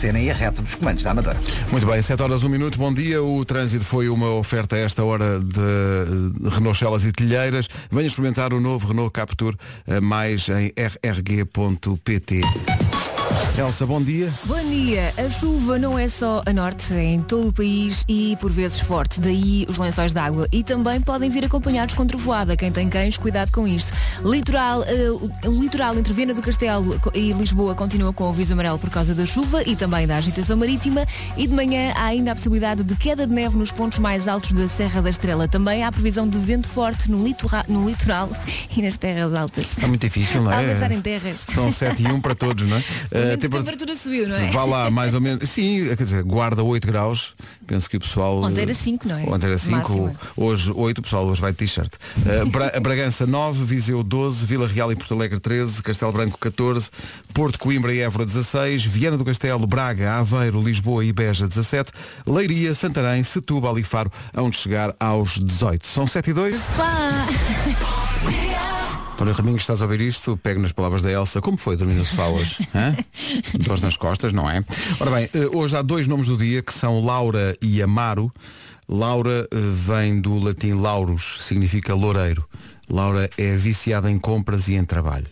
cena e a reta dos comandos da Amadora. Muito bem, 7 horas, 1 minuto, bom dia. O trânsito foi uma oferta a esta hora de Renault Celas e Tilheiras. Venha experimentar o novo Renault Captur eh, mais em rrg.pt. Elsa, bom dia. Bom dia. A chuva não é só a norte, é em todo o país e por vezes forte. Daí os lençóis d'água. E também podem vir acompanhados com trovoada. Quem tem cães, cuidado com isto. Litoral, uh, o litoral entre Viana do Castelo e Lisboa continua com o aviso amarelo por causa da chuva e também da agitação marítima. E de manhã há ainda a possibilidade de queda de neve nos pontos mais altos da Serra da Estrela. Também há previsão de vento forte no, litora, no litoral e nas terras altas. Está muito difícil, não é? A em terras. São 7 e 1 para todos, não é? Uh, temperatura subiu, não é? Vá lá, mais ou menos. Sim, quer dizer, guarda 8 graus. Penso que o pessoal. Ontem era 5, não é? Ontem era 5, hoje 8, o pessoal hoje vai de t-shirt. Uh, Bra Bragança 9, Viseu 12, Vila Real e Porto Alegre 13, Castelo Branco 14, Porto Coimbra e Évora 16, Viana do Castelo, Braga, Aveiro, Lisboa e Beja 17, Leiria, Santarém, Setúbal e Faro, onde chegar aos 18. São 7 e 2. Spa. António Raminhos, estás a ouvir isto? Pego nas palavras da Elsa. Como foi dormir no sofá hoje? Dores nas costas, não é? Ora bem, eh, hoje há dois nomes do dia que são Laura e Amaro. Laura eh, vem do latim laurus, significa loureiro. Laura é viciada em compras e em trabalho.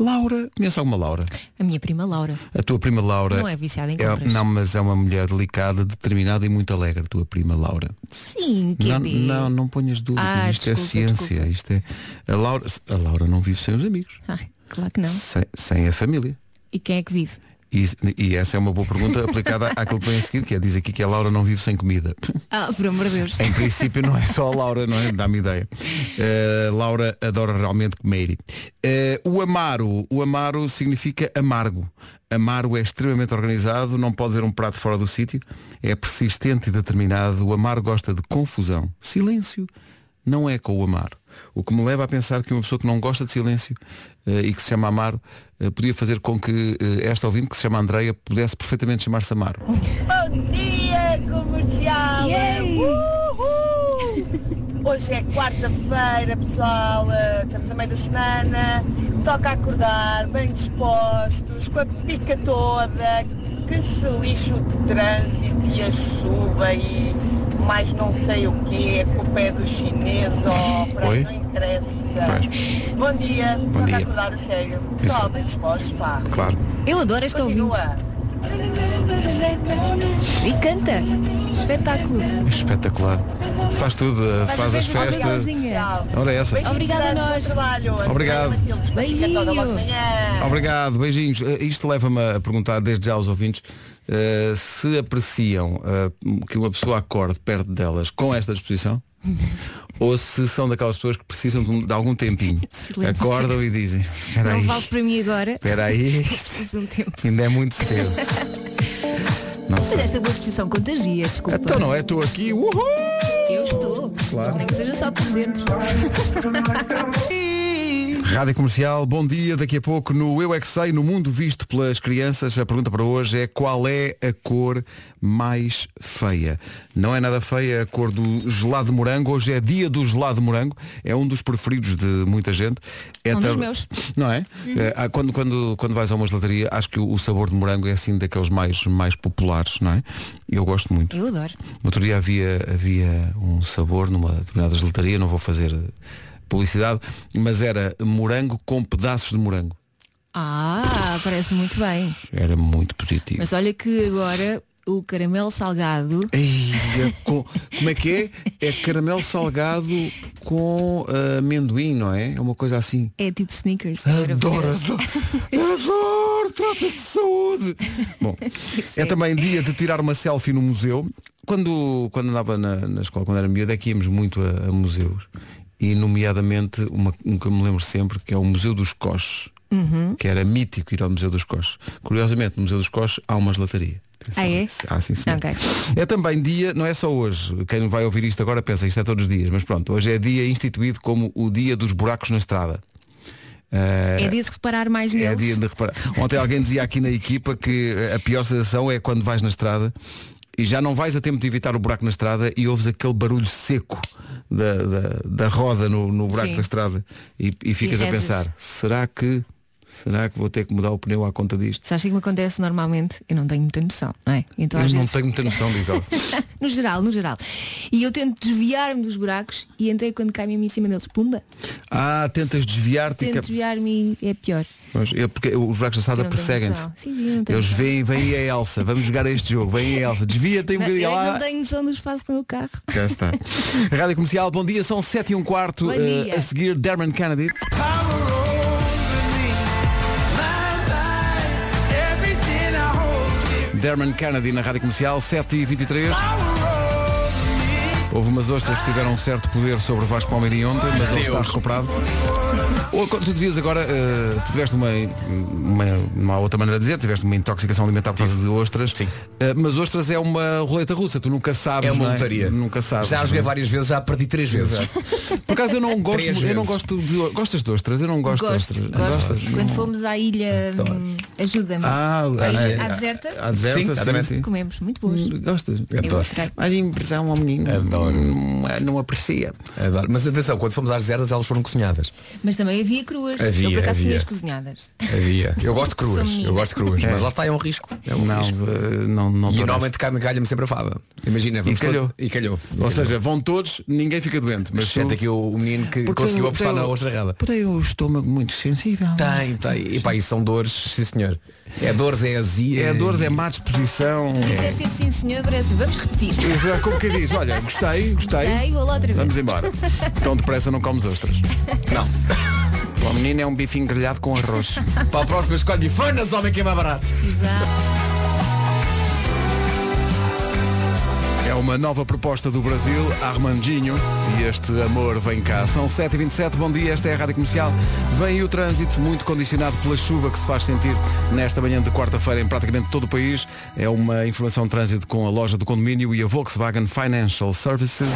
Laura, conhece alguma Laura? A minha prima Laura. A tua prima Laura. Não é viciada em compras. É, não, mas é uma mulher delicada, determinada e muito alegre, a tua prima Laura. Sim, que não, não, não ponhas dúvidas, ah, isto é desculpa, é ciência, desculpa. isto é. A Laura, a Laura não vive sem os amigos. Ai, claro que não. Sem, sem a família. E quem é que vive? E, e, essa é uma boa pergunta aplicada àquilo que vem a seguir, que é diz aqui que a Laura não vive sem comida. Ah, por amor de Deus. Em princípio não é só a Laura, não é? Dá-me ideia. Uh, Laura adora realmente comer. Uh, o amaro, o amaro significa amargo. Amaro é extremamente organizado, não pode ver um prato fora do sítio, é persistente e determinado. O amaro gosta de confusão, silêncio. Não é com o amaro. O que me leva a pensar que uma pessoa que não gosta de silêncio uh, e que se chama Amaro uh, podia fazer com que uh, esta ouvinte, que se chama Andreia, pudesse perfeitamente chamar-se Amaro. Bom dia, comercial! Hoje é quarta-feira, pessoal, estamos a meio da semana, toca acordar, bem dispostos, com a pica toda, que se lixo de trânsito e a chuva e mais não sei o que, com o pé do chinês ou para Oi? não interessa. Pois. Bom dia, Bom toca dia. acordar a sério. Pessoal, bem dispostos, pá. Claro. Eu adoro esta ouvinte. E canta. Espetáculo. Espetacular. Faz tudo, uh, faz as festas. É essa. Beijinhos Obrigada a nós. trabalho. Obrigado. Beijinho. Obrigado, beijinhos. Uh, Isto leva-me a perguntar desde já aos ouvintes uh, se apreciam uh, que uma pessoa acorde perto delas com esta disposição ou se são daquelas pessoas que precisam de, um- algum tempinho. Silêncio. Acordam e dizem, espera Não aí, vale para mim agora. espera aí, Preciso um tempo. ainda é muito cedo. Não Mas sei. esta boa disposição contagia, desculpa. Então não é, estou aqui, uhul! Eu estou. Claro. Nem que seja só por dentro. Rádio Comercial, bom dia. Daqui a pouco no Eu é que Sei, no mundo visto pelas crianças, a pergunta para hoje é qual é a cor mais feia? Não é nada feia a cor do gelado de morango. Hoje é dia do gelado de morango. É um dos preferidos de muita gente. É Um dos tar- meus. Não é? É, há- quando, quando, quando vais a uma gelataria, acho que o, sabor de morango é assim daqueles mais, mais populares, não é? Eu gosto muito. Eu adoro. No outro dia havia, havia um sabor numa determinada gelataria, não vou fazer publicidade, mas era morango com pedaços de morango. Ah, parece muito bem. Era muito positivo. Mas olha que agora o caramelo salgado Ei, é com- como é que é? É caramelo salgado com ah, amendoim, não é? É uma coisa assim. é tipo sneakers. Adoro, adoro, adoro, trata-se de saúde. Bom, é também dia de tirar uma selfie no museu. Quando, quando andava na, na escola, quando era miúdo, é que íamos muito a, a museus. E nomeadamente uma, um que eu me lembro sempre, que é o Museu dos Coches. Que era mítico ir ao Museu dos Coches. Curiosamente, no Museu dos Coches há uma gelataria. Ah, é? isso. Ah, sim, sim. Ok. É também dia, não é só hoje, quem vai ouvir isto agora pensa, isto é todos os dias, mas pronto, hoje é dia instituído como o dia dos buracos na estrada. Eh, É dia de reparar mais é neles. dia de reparar. Ontem alguém dizia aqui na equipa que a pior sensação é quando vais na estrada e já não vais a tempo de evitar o buraco na estrada e ouves aquele barulho seco da, da, da roda no, no buraco Sim. da estrada e, e ficas E a pensar, será que Será que vou ter que mudar o pneu à conta disto? Sabes o que me acontece normalmente? Eu não tenho muita noção, não é? Então, Eu às não vezes- tenho muita noção, diz ela. no geral, no geral. E eu tento desviar-me dos buracos e é quando cai mesmo em cima deles, pumba, Ah, tentas desviar-te. e tento desviar-me e é pior. Mas é porque os buracos da Eu tenho perseguem-te. noção. Sim, sim, eu não tenho Eles noção. vêm, vem a Elsa, vamos jogar a este jogo, vem a Elsa, desvia-te um bocadinho eu lá. não tenho noção do espaço do meu carro. Cá está. Rádio Comercial, bom dia, são 7 e um quarto. Bom dia. a seguir, Derman Kennedy. Derman Kennedy na Rádio Comercial, 7 e 23 Houve umas ostras que tiveram um certo poder sobre o Vasco Palmeirinho ontem, mas ele está recuperado. Ou, como tu dizias agora, eh, tu tiveste uma, uma, uma outra maneira de dizer, tiveste uma intoxicação alimentar por causa de ostras. Sim. Eh, mas ostras é uma roleta russa, tu nunca sabes. É uma não lotaria. Nunca sabes. Já joguei várias vezes, já perdi três vezes. Por acaso eu não gosto, eu não gosto de. Gostas de ostras? Eu não gosto, Gosto, de ostras. gosto. Gostas? Quando fomos à ilha, hum, ajuda-me. Ah, à, ilha- ah, à deserta, À deserta, Sim, sim, sim. comemos, muito boas. Gostas? Eu Adoro. adorei. Mais impressão ao menino. Adoro. Não, não aprecia. Adoro. Mas atenção, quando fomos às desertas elas foram cozinhadas. Mas também havia cruas. Havia, eu por acaso havia. cozinhadas. Havia. Eu gosto de cruas. Eu gosto de cruas. Mas lá está, é um risco. É um Não, risco. eh, não, não E normalmente cai- calha-me sempre a fada. Imagina, vamos calhou. todo- E calhou. Ou seja, vão todos, ninguém fica doente. Mas Sente tu- aqui o, o menino que Porque conseguiu eu apostar tenho- na outra errada. Tem o estômago muito sensível. Tem, tem. E pá, isso são dores, sim senhor. É dores, é azia. É dores, é má disposição. Tu disseste sim senhor, parece. Vamos repetir. Como que diz? Olha, gostei, gostei. Gostei, vou lá outra vez. Vamos embora. Tão depressa não comes ostras. Não. O menino é um bifinho grelhado com arroz. Para a próxima escolhe bifanas, homem que é mais barato. Exato. É uma nova proposta do Brasil, Armandinho, e este amor vem cá. São 7h27, bom dia, esta é a Rádio Comercial. Vem o trânsito, muito condicionado pela chuva que se faz sentir nesta manhã de quarta-feira em praticamente todo o país. É uma informação de trânsito com a loja do condomínio e a Volkswagen Financial Services.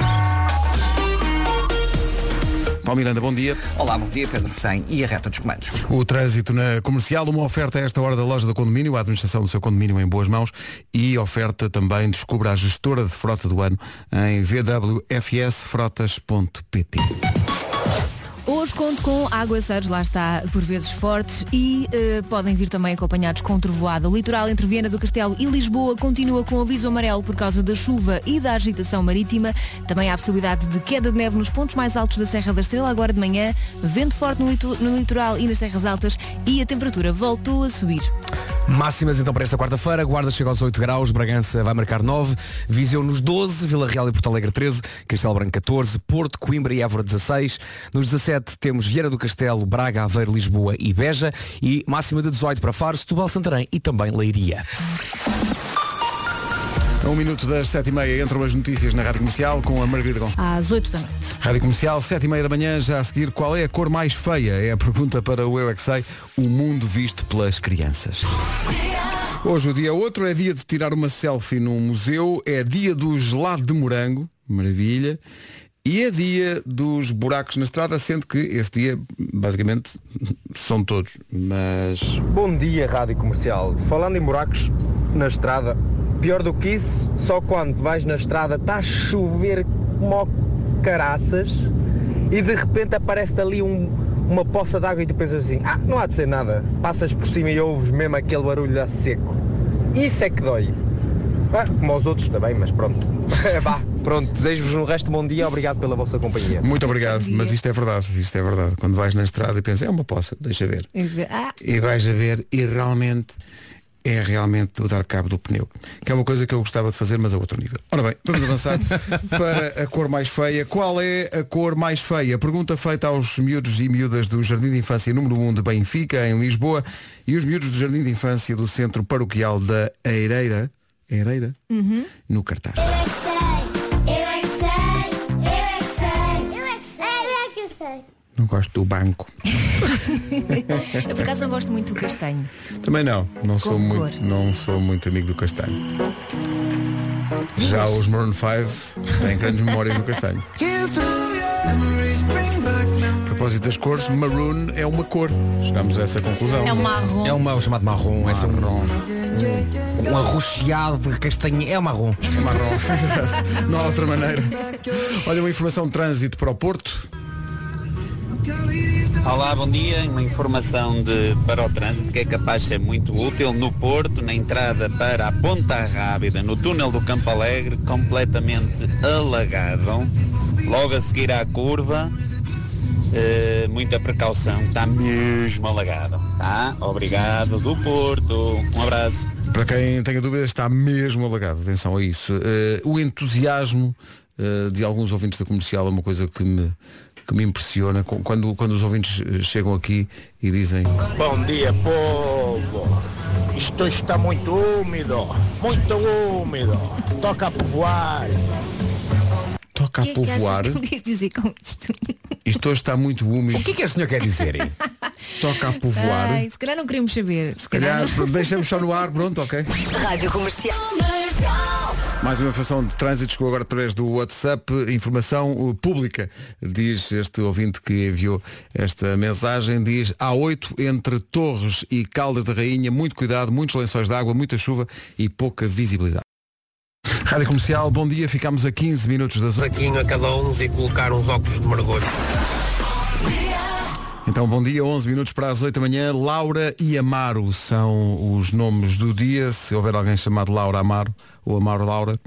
Paulo Miranda, bom dia. Olá, bom dia, Pedro Sem e a reta dos comandos. O trânsito na comercial, uma oferta a esta hora da loja do condomínio, a administração do seu condomínio em boas mãos e oferta também descubra a gestora de frota do ano em vwfsfrotas.pt. Hoje conto com aguaceiros, lá está, por vezes fortes e eh, podem vir também acompanhados com trovoada. O litoral entre Viena do Castelo e Lisboa continua com aviso amarelo por causa da chuva e da agitação marítima. Também há a possibilidade de queda de neve nos pontos mais altos da Serra da Estrela agora de manhã, vento forte no, litoral e nas terras altas e a temperatura voltou a subir. Máximas então para esta quarta-feira. Guarda chega aos 8 graus, Bragança vai marcar 9, Viseu nos 12, Vila Real e Porto Alegre 13, Castelo Branco 14, Porto, Coimbra e Évora 16. Nos 17 temos Vieira do Castelo, Braga, Aveiro, Lisboa e Beja. E máxima de 18 para Faro, Setúbal, Santarém e também Leiria. A um minuto das sete e meia entram as notícias na Rádio Comercial com a Margarida Gonçalves. Às 8 da noite. Rádio Comercial, sete e meia da manhã, já a seguir, qual é a cor mais feia? É a pergunta para o Eu é que Sei, o mundo visto pelas crianças. Hoje o dia outro é dia de tirar uma selfie num museu, é dia do gelado de morango, maravilha, e é dia dos buracos na estrada, sendo que esse dia, basicamente, são todos. Mas Bom dia, Rádio Comercial. Falando em buracos na estrada, pior do que isso, só quando vais na estrada está a chover como caraças e de repente aparece ali um- uma poça de água e tu pensas assim, ah, não há de ser nada. Passas por cima e ouves mesmo aquele barulho a seco. Isso é que dói. Ah, como aos outros também, mas pronto. Vá, pronto, desejo-vos um resto de bom dia, obrigado pela vossa companhia. muito obrigado, mas isto é verdade, isto é verdade. Quando vais na estrada e pensas, é uma poça, deixa ver. Ah, e vais a ver e realmente é realmente o dar cabo do pneu. Que é uma coisa que eu gostava de fazer, mas a outro nível. Ora bem, vamos avançar para a cor mais feia. Qual é a cor mais feia? Pergunta feita aos miúdos e miúdas do Jardim de Infância número 1 de Benfica, em Lisboa, e os miúdos do Jardim de Infância do Centro Paroquial da Eireira, Eireira? No cartaz. Não gosto do banco. eu por acaso não gosto muito do castanho. Também não, não sou, Como muito, cor. não sou muito amigo do castanho. Já os Maroon 5 têm grandes memórias do castanho. A propósito das cores, maroon é uma cor. Chegamos a essa conclusão. É um marrom. É uma, o chamado marrom, é só um, um arroxeado de castanho. É o marrom. É marrom. Não há outra maneira. Olha, uma informação de trânsito para o Porto. Olá, bom dia. Uma informação de, para o trânsito que é capaz de ser muito útil no Porto, na entrada para a Ponta Rábida, no túnel do Campo Alegre, completamente alagado. Logo a seguir à curva, eh, muita precaução, está mesmo alagado. Tá? Obrigado, do Porto. Um abraço. Para quem tenha dúvidas, está mesmo alagado. Atenção a isso. Eh, o entusiasmo eh, de alguns ouvintes da comercial é uma coisa que me, que me impressiona. Quando, quando os ouvintes eh, chegam aqui e dizem Bom dia, povo. Isto está muito úmido, muito úmido. Toca a povoar. toca O a que é que povoar, achas que querias dizer com isto? isto hoje está muito úmido, O que é que este senhor quer dizer? toca a povoar. Ai, se calhar não queremos saber. Se Calhar, deixamos só no ar, pronto, ok. Rádio Comercial. Mais uma informação de trânsito chegou agora através do WhatsApp, informação uh, pública, diz este ouvinte que enviou esta mensagem, diz A8 entre Torres e Caldas da Rainha, muito cuidado, muitos lençóis de água, muita chuva e pouca visibilidade. Rádio Comercial, bom dia, ficamos a 15 minutos das 8. Saquinho a cada um e colocar uns óculos de mergulho. Então, bom dia, 11 minutos para as 8 da manhã. Laura e Amaro são os nomes do dia. Se houver alguém chamado Laura Amaro ou Amaro Laura,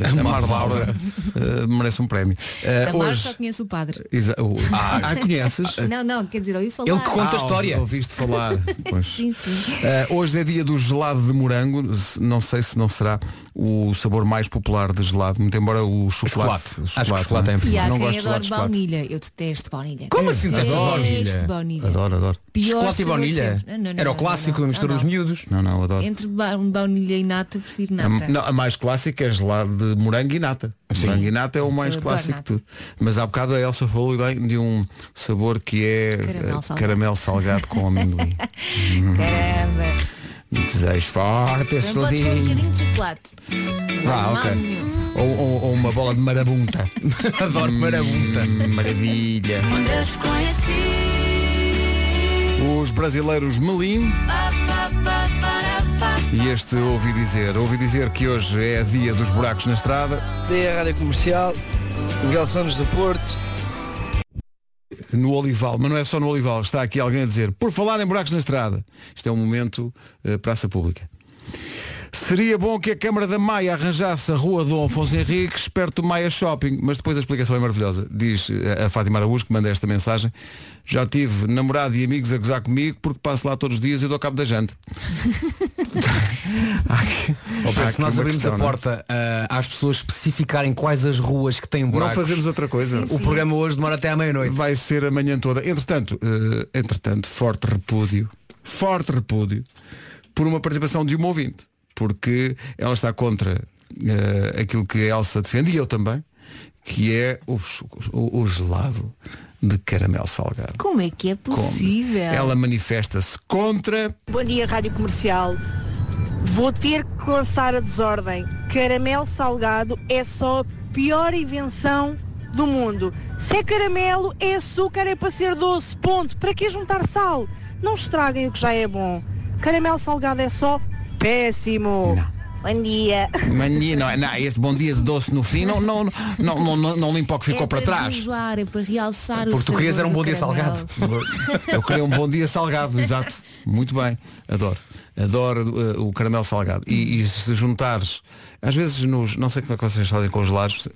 eh, Amaro Laura eh, merece um prémio. Eh, Amar hoje. só conhece o padre. Exa- o- Ah, ah, conheces? Não, não, quer dizer, ouvi falar. Ele que conta a Ah, história. Ouviste falar. Pois. Sim, sim. Eh, hoje é dia do gelado de morango. Não sei se não será o sabor mais popular de gelado, muito embora o chocolate. Chocolate. Acho que o chocolate não é em primeiro. Não gosto de gelado de chocolate. baunilha. Eu detesto baunilha. Como assim Detesto detesto baunilha? baunilha. Adoro, adoro. Pior Chocolate e baunilha? Não, não, Era o clássico, não, a mistura dos miúdos. Não, não, adoro. Entre ba- baunilha e nata, prefiro A, nata. não, a mais clássica é gelado de morango e nata. Morango e nata é o mais adoro clássico de nata. tudo. Mas há bocado a Elsa falou bem de um sabor que é Caramelo eh, salgado. caramelo salgado com amendoim. Caramba. Desejo forte esse Não um bocadinho de chocolate. Não Ah, ok. mal nenhum. Ou, ou- ou uma bola de marabunta. Adoro marabunta. Hum, maravilha. Os brasileiros Melim. E este ouvi dizer, ouvi dizer que hoje é dia dos buracos na estrada. Dia Rádio Comercial, Miguel Santos do Porto. no Olival, mas não é só no Olival, está aqui alguém a dizer, por falar em buracos na estrada, isto é um momento eh, praça pública. Seria bom que a Câmara da Maia arranjasse a rua Dom Afonso Henriques perto do Maia Shopping, mas depois a explicação é maravilhosa. Diz eh, a Fátima Araújo, que manda esta mensagem, já tive namorado e amigos a gozar comigo porque passo lá todos os dias e dou cabo da. Há aqui- que nós abrimos questão, a não é? porta ah, às pessoas especificarem quais as ruas que têm Não buracos. fazemos outra coisa. O programa hoje demora até à meia-noite. Vai ser a manhã toda. Entretanto, eh, entretanto, forte repúdio, forte repúdio por uma participação de uma ouvinte, porque ela está contra eh, aquilo que a Elsa defende e eu também, que é o, o- o gelado de caramelo salgado. Como é que é Como? possível? Ela manifesta-se contra. Bom dia, Rádio Comercial. Vou ter que lançar a desordem. Caramelo salgado é só a pior invenção do mundo. Se é caramelo, é açúcar, é para ser doce. Ponto. Para que juntar sal? Não estraguem o que já é bom. Caramelo salgado é só péssimo. Bom dia. Mania, não, é- não, este bom dia de doce no fim não, não, não, não, não, não limpa o que ficou é para trás. desenjoar, é para realçar o Porque tu querias era um bom dia caramelo. salgado. Eu queria um bom dia salgado, exato. Muito bem. Adoro. Adoro uh, o caramelo salgado. E, e se juntares, às vezes nos. Não sei como é que vocês fazem com os gelados.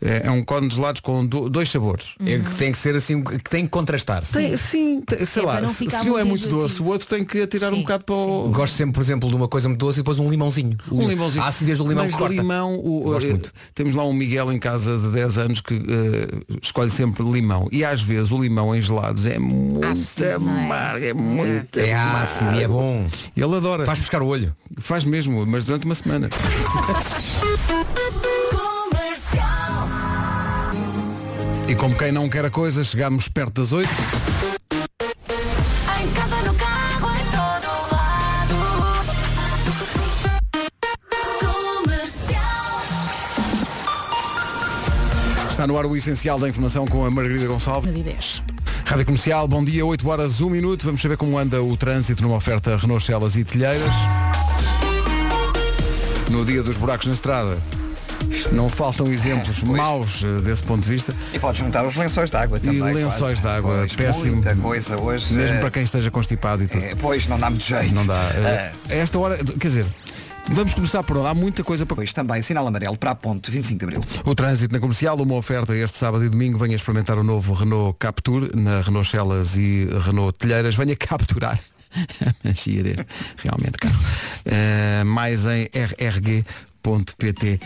É, é um cone de gelados com do- dois sabores. É que tem que ser assim, que tem que contrastar. Tem, sim, tem- sei É lá, se, se um é muito doce, o outro tem que atirar um Sim, bocado para o. Gosto sempre, por exemplo, de uma coisa muito doce e depois um limãozinho. Um limãozinho. A acidez do limão Mas que corta. limão, o, Gosto eh, muito. temos lá um Miguel em casa de 10 anos que eh, escolhe sempre limão. E às vezes o limão em gelados é muito Ácido, é? amargo, é muito É amargo. ácido e é bom. Ele adora. Faz buscar o olho. Faz mesmo, mas durante uma semana. E como quem não quer a coisa, chegamos perto das 8. Em casa, no carro, em todo lado. Comercial. Está no ar o essencial da informação com a Margarida Gonçalves. De 10. Rádio Comercial, bom dia, 8 horas, 1 minuto. Vamos saber como anda o trânsito numa oferta Renault Celas e Telheiras. No dia dos buracos na estrada, não faltam exemplos maus eh, desse ponto de vista. E pode juntar os lençóis de água também. E lençóis claro. de água, Pois, péssimo. Muita coisa hoje. Mesmo eh, para quem esteja constipado e tudo. eh, Pois, não dá muito jeito. Não dá. Eh, esta hora, quer dizer, vamos começar por onde? Há muita coisa para. Pois também, sinal amarelo para a ponte 25 de Abril. O trânsito na comercial, uma oferta este sábado e domingo. Venha experimentar o novo Renault Captur na Renault Celas e Renault Telheiras. Venha capturar a magia deste. Realmente caro. Eh, mais em rrg.pt.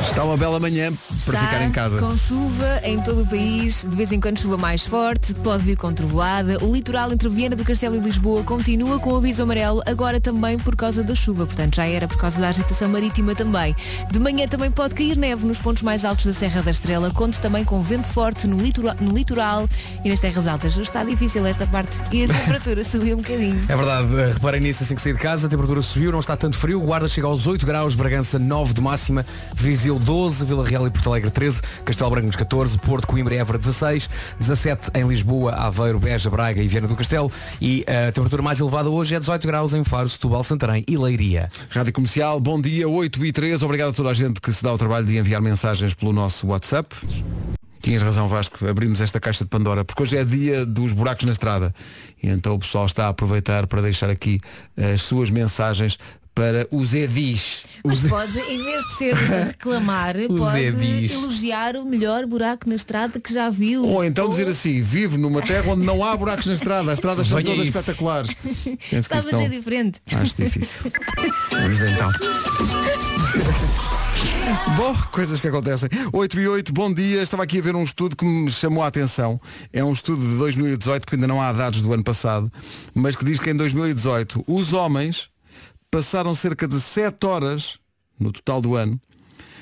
Está uma bela manhã para Está ficar em casa. com chuva em todo o país, de vez em quando chuva mais forte, pode vir com trovoada. O litoral entre Viena do Castelo e Lisboa continua com aviso amarelo, agora também por causa da chuva, portanto já era por causa da agitação marítima também. De manhã também pode cair neve nos pontos mais altos da Serra da Estrela, conto também com vento forte no litoral, no litoral e nas terras altas. Está difícil esta parte e a temperatura subiu um bocadinho. É verdade, eh, reparem nisso assim que sair de casa, a temperatura subiu, não está tanto frio, Guarda chega aos 8 graus, Bragança 9 de máxima, Viseu 12, Vila Real e Porto Alegre 13, Castelo Branco nos 14, Porto, Coimbra e Évora 16, 17 em Lisboa, Aveiro, Beja, Braga e Viana do Castelo e a temperatura mais elevada hoje é 18 graus em Faro, Setúbal, Santarém e Leiria. Rádio Comercial, bom dia, 8 e 3. Obrigado a toda a gente que se dá o trabalho de enviar mensagens pelo nosso WhatsApp. Tinhas razão Vasco, abrimos esta caixa de Pandora, porque hoje é dia dos buracos na estrada. E então o pessoal está a aproveitar para deixar aqui as suas mensagens para os EDIs. Mas pode, em vez de ser de reclamar, pode Edis. elogiar o melhor buraco na estrada que já viu. Ou então dizer assim, vivo numa terra onde não há buracos na estrada, as estradas são todas isso. espetaculares. Estava a ser diferente. Acho difícil. Vamos então. Bom, coisas que acontecem. 8 e 8, bom dia. Estava aqui a ver um estudo que me chamou a atenção. É um estudo de 2018, porque ainda não há dados do ano passado, mas que diz que em 2018 os homens passaram cerca de 7 horas, no total do ano,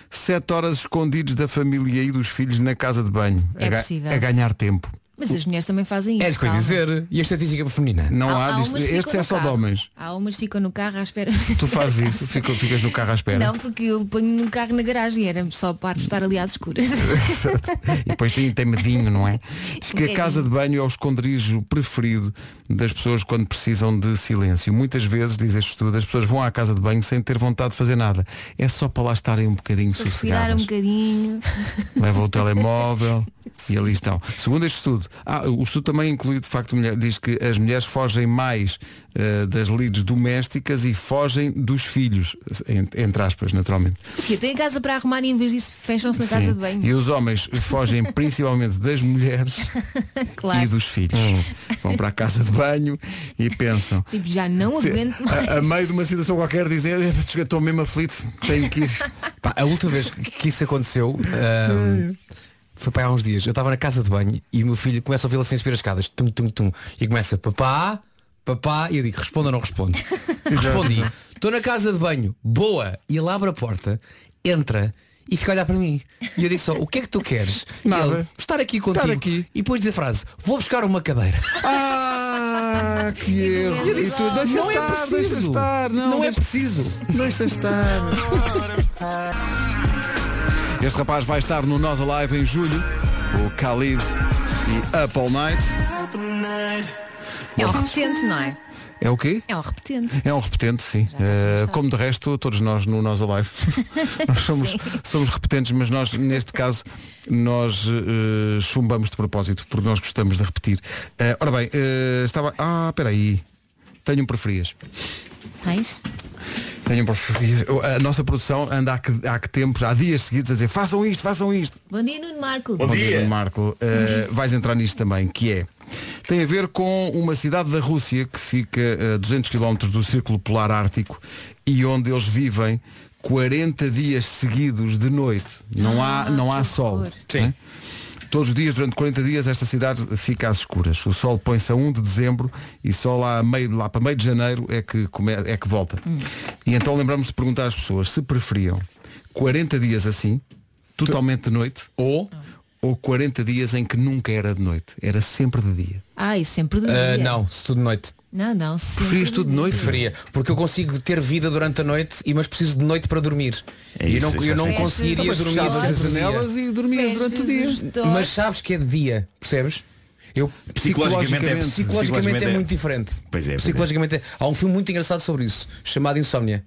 7 horas escondidos da família e dos filhos na casa de banho, É a, ga- a ganhar tempo. Mas as mulheres também fazem isso. É isso que eu ia calma. dizer. E a estatística feminina? Não Há- há, há disto- umas que este ficam é no só de carro. homens. Há umas que ficam no carro à espera. Tu fazes isso, fica- ficas no carro à espera. Não, porque eu ponho no carro na garagem e era só para estar ali às escuras. E depois tem, tem medinho, não é? Diz que a Um casa de banho é o esconderijo preferido das pessoas quando precisam de silêncio. Muitas vezes, diz este estudo, as pessoas vão à casa de banho sem ter vontade de fazer nada. É só para lá estarem um bocadinho respirar um sossegadas. bocadinho. Levam o telemóvel e ali estão. Segundo este estudo, ah, o estudo também inclui de facto mulher, diz que as mulheres fogem mais eh, das lides domésticas e fogem dos filhos, entre, aspas, naturalmente. Porque eu tenho a casa para arrumar e em vez disso fecham-se na casa Sim. de banho. E os homens fogem principalmente das mulheres Claro. e dos filhos. Vão para a casa de banho e pensam. Tipo, já não aguento mais. A, a meio de uma situação qualquer dizem, "Eh, estou mesmo aflito, tenho que ir. Pá, a última vez que isso aconteceu ahm, foi para há uns dias. Eu estava na casa de banho e o meu filho começa a ouvi-lo assim subir as escadas. Tum, tum, tum, e começa, papá, papá, e eu digo, responda ou não responde. Respondi, estou na casa de banho, boa, e ele abre a porta, entra e fica a olhar para mim. E eu digo só, o que é que tu queres? Nada. ele, estar aqui contigo. Estar aqui. E depois diz a frase, vou buscar uma cadeira. Ah, que erro. Eu disse, E deixa não estar, é preciso. deixa estar. Não, Não é preciso. Deixa estar. Este rapaz vai estar no Nós Alive em julho. O Khalid e Up All Night. É um repetente, não é? É o quê? É um repetente. É um repetente, sim. Eh, como de resto, todos nós no Nós Alive. nós somos, somos repetentes, mas nós, neste caso, nós eh, chumbamos de propósito, porque nós gostamos de repetir. Eh, ora bem, estava. Ah, espera aí. Tenho um preferias. Tens? Um A nossa produção anda há que, há que tempos, há dias seguidos a dizer façam isto, façam isto. Bom dia, Nuno Marco. Bom dia, Marco. Eh, vais entrar nisto também, que é. Tem a ver com uma cidade da Rússia que fica a 200 km do Círculo Polar Ártico e onde eles vivem 40 dias seguidos de noite. Não há, não há sol. né? Todos os dias, durante 40 dias, esta cidade fica às escuras. O sol põe-se a 1 de dezembro e só lá, a meio, lá para meio de janeiro é que, come- é que volta. E então lembramos de perguntar às pessoas se preferiam 40 dias assim, totalmente de noite, ou, ou 40 dias em que nunca era de noite, era sempre de dia. Ai, sempre de Ah, dia. não, se tudo de noite. Não, não. sempre Preferias tudo de noite? Preferia, porque eu consigo ter vida durante a noite, e mas preciso de noite para dormir. É e eu isso, não, isso eu é não conseguiria Mas dormir sempre as janelas e dormias durante o dia. Mas sabes que é de dia, percebes? Eu Psicologicamente é- psicologicamente, psicologicamente é, é- muito diferente. Pois é, pois é. Psicologicamente é. Há um filme muito engraçado sobre isso, chamado Insómnia.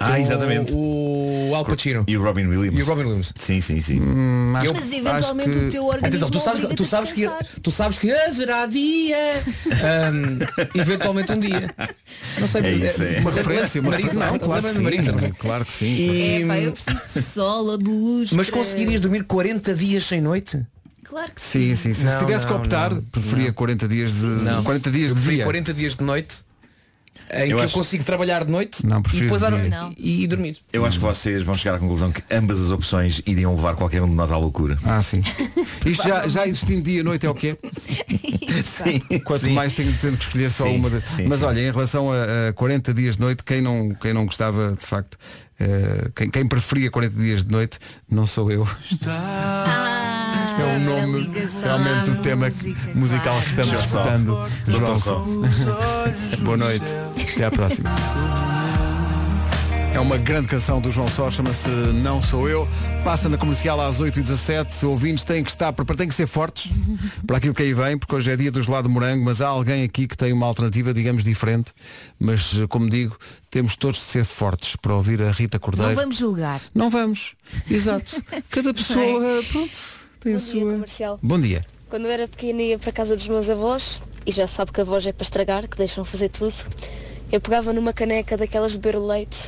Ah, Com exatamente. O o Al Pacino. E o Robin Williams. E o Robin Williams. Sim, sim, sim. Hum, Eu- Mas eventualmente o teu organismo Atenção, tu sabes, tu sabes que tu sabes que haverá dia ahm, eventualmente um dia. Não sei É isso, é. Uma referência, uma referência. Não, claro que Marisa, sim. Claro que sim. E- É, pá, eu preciso de sol ou de luz. Mas para- conseguirias dormir 40 dias sem noite? Claro que sim. Sim, sim, sim. Se Não, tivesse que não, optar, não, preferia 40 dias de Não. 40 dias de dia. 40 dias de noite em Eu que eu acho- consigo trabalhar de noite Não, e prefiro depois Não. e, e dormir. Eu acho que vocês vão chegar à conclusão que ambas as opções iriam levar qualquer um de nós à loucura. Ah, sim. Isto já, já existindo dia e noite é o quê? Sim. Quanto sim. mais tenho, tenho que escolher só Sim, uma. De... sim, Mas sim. olha, em relação a, a 40 dias de noite, quem não, quem não gostava de facto, eh, quem, quem preferia 40 dias de noite, não sou eu. Ah, É o nome, realmente o tema música, musical que estamos escutando. Doutor João Só. Boa noite. Até à próxima. É uma grande canção do João Só, chama-se Não Sou Eu. Passa na comercial às 8h17. Ouvintes têm que estar, têm que ser fortes para aquilo que aí vem, porque hoje é dia do gelado de morango, mas há alguém aqui que tem uma alternativa, digamos, diferente. Mas, como digo, temos todos de ser fortes para ouvir a Rita Cordeiro. Não vamos julgar. Não vamos. Exato. Cada pessoa, pronto, tem a Bom dia, sua. comercial. Bom dia. Quando eu era pequena ia para a casa dos meus avós, e já sabe que avós é para estragar, que deixam fazer tudo, eu pegava numa caneca daquelas de beber o leite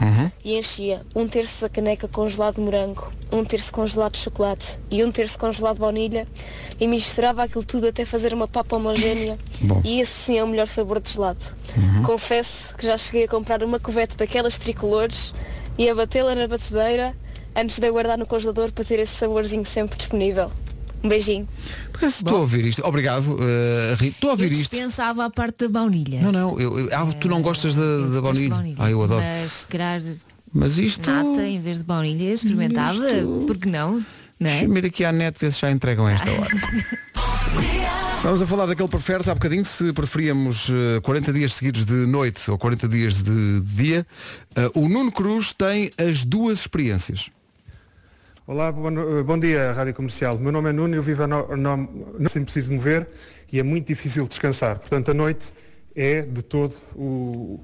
e enchia um terço da caneca com gelado de morango, um terço com gelado de chocolate e um terço com gelado de baunilha e misturava aquilo tudo até fazer uma papa homogénea Bom. e esse sim é o melhor sabor de gelado. Confesso que já cheguei a comprar uma covete daquelas tricolores e a batê-la na batedeira antes de a guardar no congelador para ter esse saborzinho sempre disponível. Um beijinho. Porque se estou a ouvir isto. Obrigado, eh, Rita. Estou a Eu ouvir isto. dispensava a parte da baunilha. Não, não, eu, eu- ah, tu não gostas da, Eu da baunilha. baunilha. Ah, eu adoro. Mas se calhar Mas isto. nata em vez de baunilha experimentava, Isto- porque não? Não é? Deixa-me ir aqui à net ver se já entregam esta hora. Vamos a falar daquele preferes há bocadinho, se preferíamos eh, 40 dias seguidos de noite ou 40 dias de dia. Eh, o Nuno Cruz tem as duas experiências. Olá, bom, no- bom dia, Rádio Comercial. Meu nome é Nuno, eu vivo a no, no, não sempre preciso mover e é muito difícil descansar. Portanto, a noite é de todo o-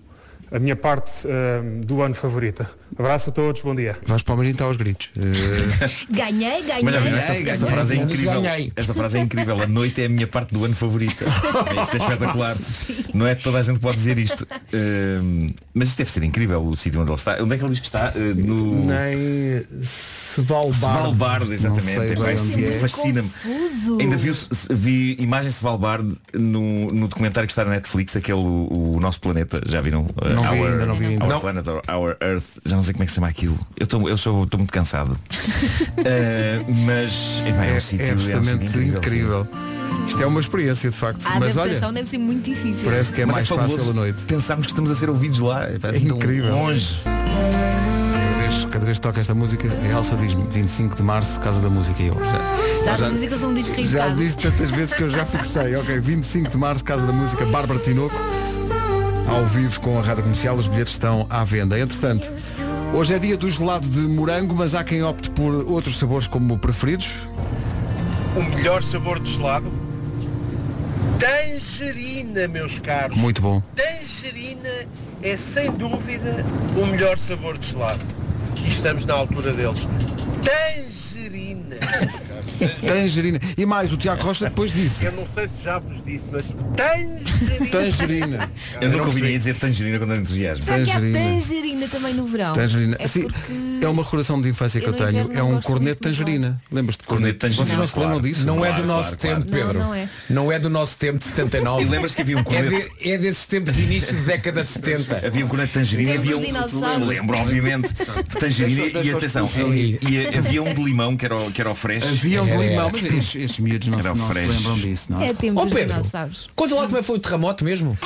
a minha parte ahm, do ano favorita. Abraço a todos, bom dia. Vais para o Marinho está aos gritos. Eh, Ganhei, ganhei. Mas já viram, esta, esta frase é incrível. Ganhei. Esta frase é incrível. A noite é a minha parte do ano favorita. Isto é espetacular. Não é toda a gente pode dizer isto. Hum, mas isto deve ser incrível o sítio onde ele está. Onde é que ele diz que está? Uh, no nem Svalbard. Svalbard, exatamente. É, é. Fascina-me. Ainda vi, vi imagens de Svalbard no, no documentário que está na Netflix, aquele o, o nosso planeta. Já viram? Uh, Não vi Our, ainda, não vi ainda. Our Não. Planet, Our Earth. Já não sei como é que se chama aquilo. Eu estou eu sou, estou muito cansado. Uh, mas epá, é, um sítio, é é um sítio absolutamente incrível. incrível. Isto é uma experiência de facto. A Mas adaptação olha, deve ser muito difícil. parece que é Mas mais fabuloso fácil a noite. Pensarmos que estamos a ser ouvidos lá. É incrível. Longe. Cada vez, cada vez que toca esta música, a Elsa diz-me 25 de Março, Casa da Música e eu. Já, Estás já- a dizer que eu sou um disco já disse tantas vezes que eu já fixei. Ok, 25 de Março, Casa da Música, Bárbara Tinoco. Ao vivo com a Rádio Comercial, os bilhetes estão à venda. Entretanto, hoje é dia do gelado de morango, mas há quem opte por outros sabores como preferidos. O melhor sabor de gelado? Tangerina, meus caros. Muito bom. Tangerina é sem dúvida o melhor sabor de gelado. E estamos na altura deles. Tangerina. meus caros. Tangerina. E mais, o Tiago Rocha depois disse. Eu não sei se já vos disse, mas tangerina. Tangerina. Eu nunca ouvi dizer tangerina com tanto entusiasmo. Será que há Tangerina. tangerina também no verão? Tangerina. É Sim, porque... é uma recordação de infância que Eu eu tenho. É um corneto tangerina. Lembras-te de Corneto de corneto? Vocês tangerina, não se lembram claro. disso? Não é do nosso claro, tempo. Pedro. Não, não é. Não é do nosso tempo de 79. E lembras que havia um é, corneto? de, é desses tempos de início de década de 70. Havia um corneto de tangerina e havia um. Lembro, obviamente. De tangerina e atenção. havia um de limão que era o, que era o fresh. Havia um de limão, mas estes, estes miúdos não, se- Era não se fresh. lembram disso. Não, É tempo Ó dos Pedro, dinossauros. conta lá como é que foi o terremoto mesmo.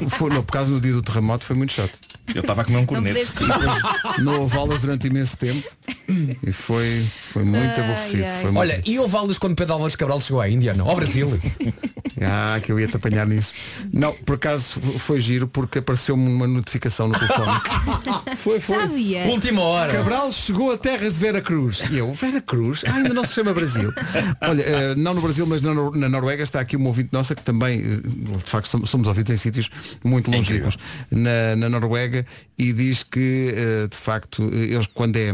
não foi, não, por causa do dia do terremoto foi muito chato. Eu estava a comer um corneto. Não houve aulas durante imenso tempo e foi, foi muito Ai, aborrecido. ai. Foi muito- Olha, e houve aulas quando Pedro Álvares Cabral chegou à Índia, não? Ao Brasil. Ah, que eu ia-te apanhar nisso. Não, por acaso foi giro porque apareceu-me uma notificação no telefone. foi, foi. Havia. Última hora. Cabral chegou a terras de Vera Cruz. E eu, Vera Cruz? Ah, ainda não se chama Brasil. Olha, eh, não no Brasil, mas na, Nor- na Noruega está aqui uma ouvinte nossa que também, eh, de facto, somos, somos ouvidos em sítios muito longínquos na, na Noruega e diz que, eh, de facto, eh, eles quando é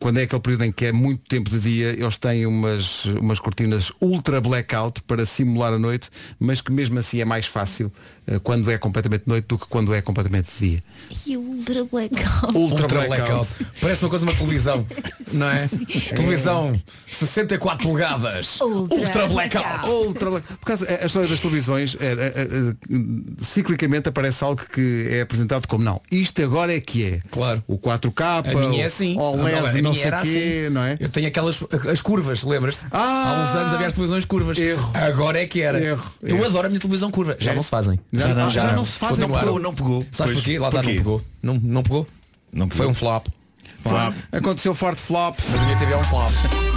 quando é aquele período em que é muito tempo de dia, eles têm umas, umas cortinas ultra blackout para simular a noite, mas que mesmo assim é mais fácil eh, quando é completamente noite do que quando é completamente dia. E Ultra Blackout. Ultra, Ultra blackout. blackout. Parece uma coisa de uma televisão, não é? Televisão 64 polegadas. Ultra blackout. Ultra black- Por causa, a história das televisões, é, é, é, é, ciclicamente aparece algo que é apresentado como não. Isto agora é que é. Claro. O 4K, A minha é assim. o não, sei era quê, assim. não é? Eu tenho aquelas as curvas, lembras-te? Ah! Há uns anos havia as televisões curvas. Erro. Agora é que era. Erro, Eu erro. adoro a minha televisão curva. Já É? não se fazem. Já não- já não se fazem, não pegou, não pegou. Sabes Pois, porquê? Lá está, não pegou. Não, não pegou? Não pegou. Foi um flop. Aconteceu forte flop. Mas a minha TV é um flop.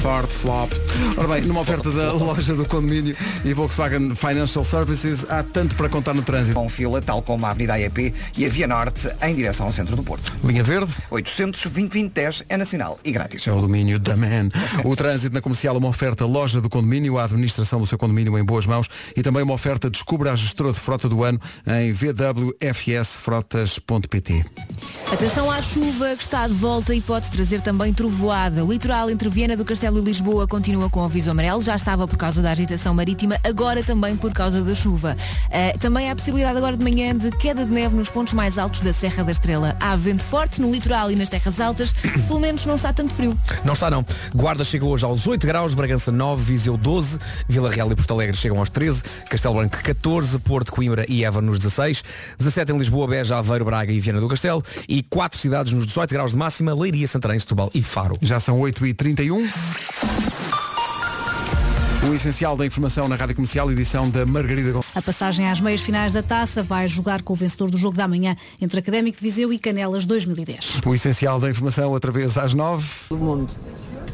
Forte flop. Ora bem, numa oferta da loja do condomínio e Volkswagen Financial Services, há tanto para contar no trânsito. Com fila, tal como a Avenida AEP e a Via Norte, em direção ao centro do Porto. Linha Verde. 820 é nacional e grátis. É o domínio da Man. O trânsito na comercial, uma oferta loja do condomínio, a administração do seu condomínio em boas mãos e também uma oferta descubra a gestora de frota do ano em vwfsfrotas.pt. Atenção à chuva que está de volta e pode trazer também trovoada. O litoral entre Viena do Castelo e Lisboa continua com aviso amarelo. Já estava por causa da agitação marítima, agora também por causa da chuva. Eh, também há a possibilidade agora de manhã de queda de neve nos pontos mais altos da Serra da Estrela. Há vento forte no litoral e nas terras altas. Pelo menos não está tanto frio. Não está não. Guarda chega hoje aos 8 graus, Bragança 9, Viseu 12, Vila Real e Porto Alegre chegam aos 13, Castelo Branco 14, Porto, Coimbra e Évora nos 16, 17 em Lisboa, Beja, Aveiro, Braga e Viana do Castelo e 4 cidades nos 18 graus de máxima, Leiria, Santarém, Setúbal e Faro. Já são 8h31. O essencial da informação na Rádio Comercial, edição da Margarida Gomes. A passagem às meias finais da taça vai jogar com o vencedor do jogo da manhã entre Académico de Viseu e Canelas 2010. O essencial da informação outra vez às 9. do mundo.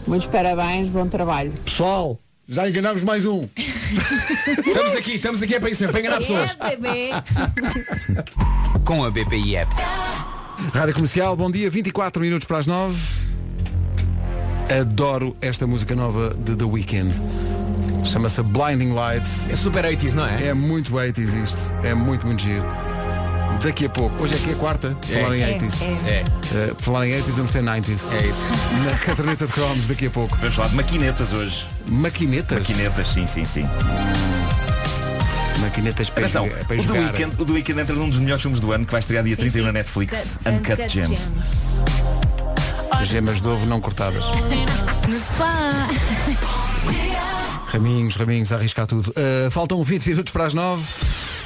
Muitos parabéns, bom trabalho. Pessoal, já enganámos mais um. estamos aqui, estamos aqui é para isso mesmo, para enganar pessoas. É, bebê. Com a BPI App. Rádio Comercial, bom dia, 24 minutos para as 9. Adoro esta música nova de The Weeknd. Chama-se Blinding Lights. É super 80s, não é? É muito 80s isto. É muito, muito giro. Daqui a pouco. Hoje é que é quarta, É. falar em É, 80s. é. É, Eh, por falar em 80s, vamos ter 90s. é isso. Na caderneta de cromos daqui a pouco. Vamos falar de maquinetas hoje. Maquinetas? Maquinetas, sim, sim, sim. Maquinetas para, Atenção, jogar- para o The jogar. Weeknd, o The Weeknd entra num dos melhores filmes do ano que vai estrear dia Sim, 31 sim. na Netflix. Cut- Uncut, Gems. Gemas de ovo não cortadas. No spa. Raminhos, raminhos, a arriscar tudo. Uh, faltam 20 minutos para as 9.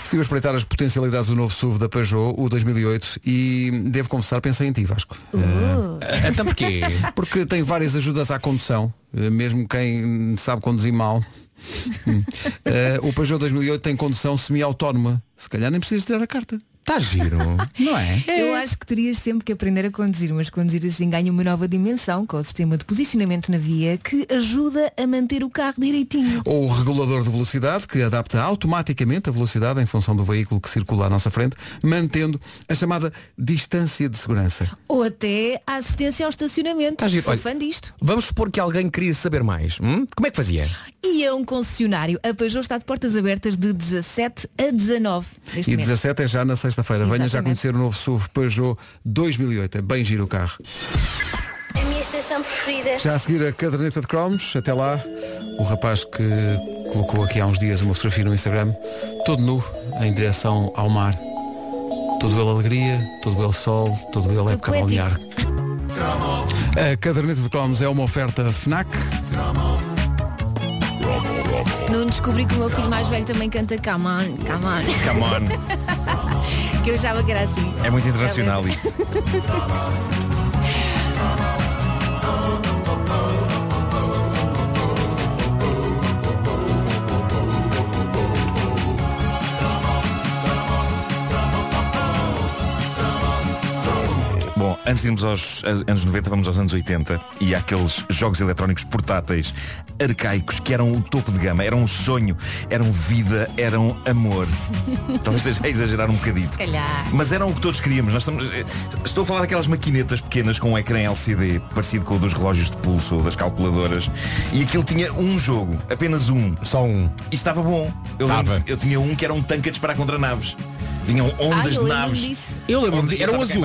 Estive a espreitar as potencialidades do novo SUV da Peugeot, o 2008, e devo confessar, pensei em ti, Vasco. Então porquê? Porque tem várias ajudas à condução, uh, mesmo quem sabe conduzir mal. Uh, o Peugeot 2008 tem condução semi-autónoma. Se calhar nem precisas tirar a carta. Está giro. Não é? Eu acho que terias sempre que aprender a conduzir, mas conduzir assim ganha uma nova dimensão com o sistema de posicionamento na via que ajuda a manter o carro direitinho. Ou o regulador de velocidade, que adapta automaticamente a velocidade em função do veículo que circula à nossa frente, mantendo a chamada distância de segurança. Ou até a assistência ao estacionamento. Tá giro. Sou Olha, fã disto. Vamos supor que alguém queria saber mais. hum? Como é que fazia? E a um concessionário. A Peugeot está de portas abertas de 17 a 19 deste E mês. 17 é já na sexta-feira. Venha já conhecer o novo SUV Peugeot 2008. É bem giro o carro. A minha estação preferida. Já a seguir a caderneta de cromos. Até lá, o rapaz que colocou aqui há uns dias uma fotografia no Instagram, todo nu, em direção ao mar. Todo ele alegria, todo ele sol, todo ele época balnear. A caderneta de cromos é uma oferta FNAC. Não descobri que o meu filho mais velho também canta Come on, come on. Come on. que eu achava que era assim. É muito internacional isto. antes de irmos aos anos 90, vamos aos anos 80 e há aqueles jogos eletrónicos portáteis arcaicos que eram o topo de gama, eram um sonho, eram vida, eram amor. Talvez esteja a exagerar um bocadito. Mas eram o que todos queríamos. Nós estamos, eh, estou a falar daquelas maquinetas pequenas com um ecrã LCD, parecido com o dos relógios de pulso ou das calculadoras. E aquilo tinha um jogo, apenas um. Só um. E estava bom. Eu, Estava. lembro- eu tinha um que era um tanque a disparar contra naves. Vinham ondas Ai, de naves. disso. Eu lembro-me, era um azul.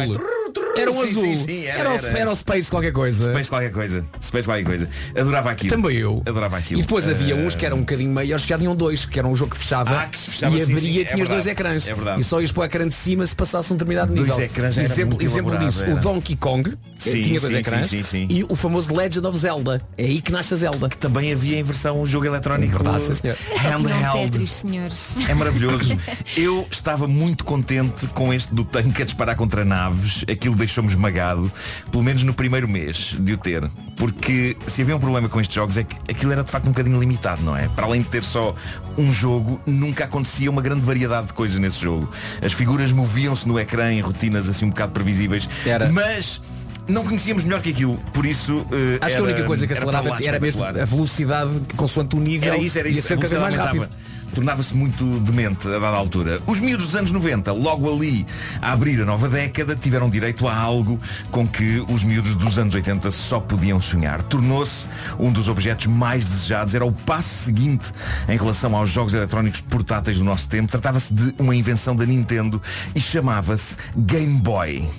Era um Sim, azul. sim, sim, era, o, era o Space qualquer coisa. Space qualquer coisa. Space qualquer coisa. Adorava aquilo. Também eu. Adorava aquilo. E depois havia Eh, uns que eram um bocadinho maiores que já tinham dois, que era um jogo que fechava, Ah, que fechava, e abria sim, e é tinha os dois ecrãs. é verdade. E só ias para o ecrã de cima se passasse um determinado Dois nível. ecrãs era exemplo exemplo disso, era. o Donkey Kong Sim, tinha dois sim, ecrãs sim, sim, sim. e o famoso Legend of Zelda. É aí que nasce a Zelda. Que também havia em versão um jogo eletrónico. Verdade, sim, senhor. Eu só tinha um Handheld. Tetris, senhores. É maravilhoso. Eu estava muito contente com este do tanque a disparar contra naves. Aquilo deixou-me esmagado, pelo menos no primeiro mês de o ter. Porque se havia um problema com estes jogos é que aquilo era de facto um bocadinho limitado, não é? Para além de ter só um jogo, nunca acontecia uma grande variedade de coisas nesse jogo. As figuras moviam-se no ecrã em rotinas assim um bocado previsíveis. Era. Mas não conhecíamos melhor que aquilo. Por isso. eh, Acho que a única era- coisa que era acelerava lá era mesmo a velocidade consoante o nível Era isso, era ia isso. ser A cada mais rápido. Tornava-se muito demente a dada altura. Os miúdos dos anos 90, logo ali a abrir a nova década, tiveram direito a algo com que os miúdos dos anos 80 só podiam sonhar. Tornou-se um dos objetos mais desejados. Era o passo seguinte em relação aos jogos eletrónicos portáteis do nosso tempo. Tratava-se de uma invenção da Nintendo e chamava-se Game Boy.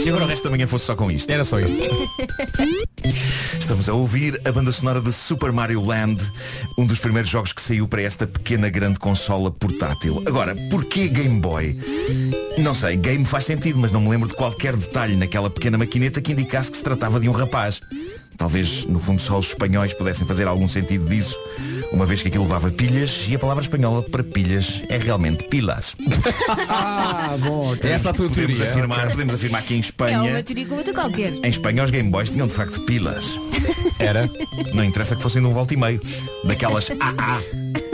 Se agora o resto da manhã fosse só com isto. Era só isto. Estamos a ouvir a banda sonora de Super Mario Land, um dos primeiros jogos que saiu para esta pequena grande consola portátil. Agora, porquê Game Boy? Não sei, game faz sentido, mas não me lembro de qualquer detalhe naquela pequena maquineta que indicasse que se tratava de um rapaz. Talvez, no fundo, só os espanhóis pudessem fazer algum sentido disso, uma vez que aquilo levava pilhas e a palavra espanhola para pilhas é realmente pilas. Ah, bom, ok. Essa é a tua podemos teoria. afirmar, podemos afirmar que em É Espanha uma teoria como outra qualquer. em Espanha os Game Boys tinham de facto pilas. Era? Não interessa que fossem de um volta e meio. Daquelas AA.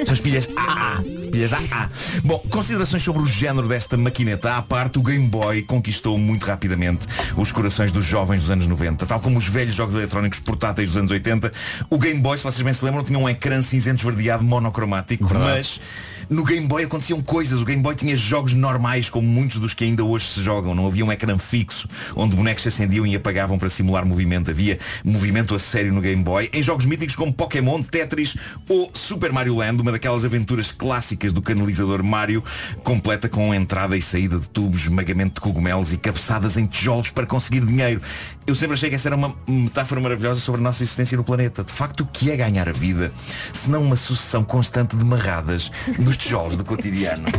São as pilhas AA. As Pilhas AA. Bom, considerações sobre o género desta maquineta. À parte, o Game Boy conquistou muito rapidamente os corações dos jovens dos anos 90. Tal como os velhos jogos eletrónicos portáteis dos anos 80, o Game Boy, se vocês bem se lembram, tinha um ecrã cinzento esverdeado monocromático. Verdade. Mas no Game Boy aconteciam coisas. O Game Boy tinha jogos normais, como muitos dos que ainda hoje se jogam. Não havia um ecrã fixo, onde bonecos se acendiam e apagavam para simular movimento. Havia movimento a sério no Game Boy. Em jogos míticos como Pokémon, Tetris ou Super Mario Land, uma daquelas aventuras clássicas do canalizador Mario, completa com entrada e saída de tubos, esmagamento de cogumelos e cabeçadas em tijolos para conseguir dinheiro. Eu sempre achei que essa era uma metáfora maravilhosa sobre a nossa existência no planeta. De facto, o que é ganhar a vida, se não uma sucessão constante de marradas nos tijolos do cotidiano?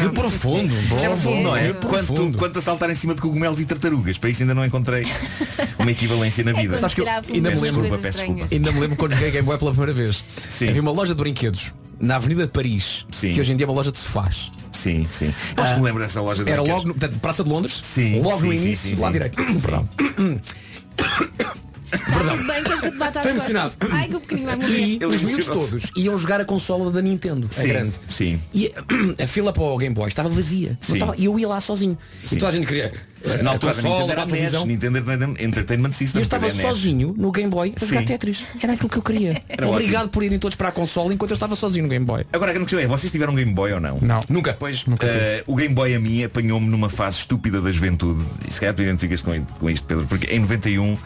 Que profundo. Bom, Já no fundo, não é? Que Quanto, profundo. quanto a saltar em cima de cogumelos e tartarugas. Para isso ainda não encontrei uma equivalência na vida. Sabes que eu ainda me lembro, desculpa, desculpa. ainda me lembro quando joguei Game Boy pela primeira vez. Sim. Havia uma loja de brinquedos na Avenida de Paris, Sim. que hoje em dia é uma loja de sofás. Sim, sim. Acho que me lembro dessa loja de Era logo no, portanto, Praça de Londres, Sim, logo sim, no início, sim, lá direito. Perdão. Tudo bem, queres que eu te bata às Estou costas? emocionado. Ai, que o pequenino vai morrer. E Ele os miúdos emocionou-se. todos iam jogar a consola da Nintendo, a Sim, grande. sim. E a fila para o Game Boy estava vazia. Não Sim. estava- E eu ia lá sozinho. Sim. E toda a gente queria. eh, Na a altura da consola, Nintendo para era a a NES, televisão. Nintendo Entertainment- E System. eu estava é, NES. sozinho no Game Boy a jogar Sim. Tetris. Era aquilo que eu queria. Era Obrigado ótimo. por irem todos para a consola enquanto eu estava sozinho no Game Boy. Agora a grande questão é, vocês tiveram um Game Boy ou não? Não, nunca. Pois, Nunca tive. eh, o Game Boy a mim apanhou-me numa fase estúpida da juventude. E se calhar tu identificas com, com isto, Pedro, porque em 91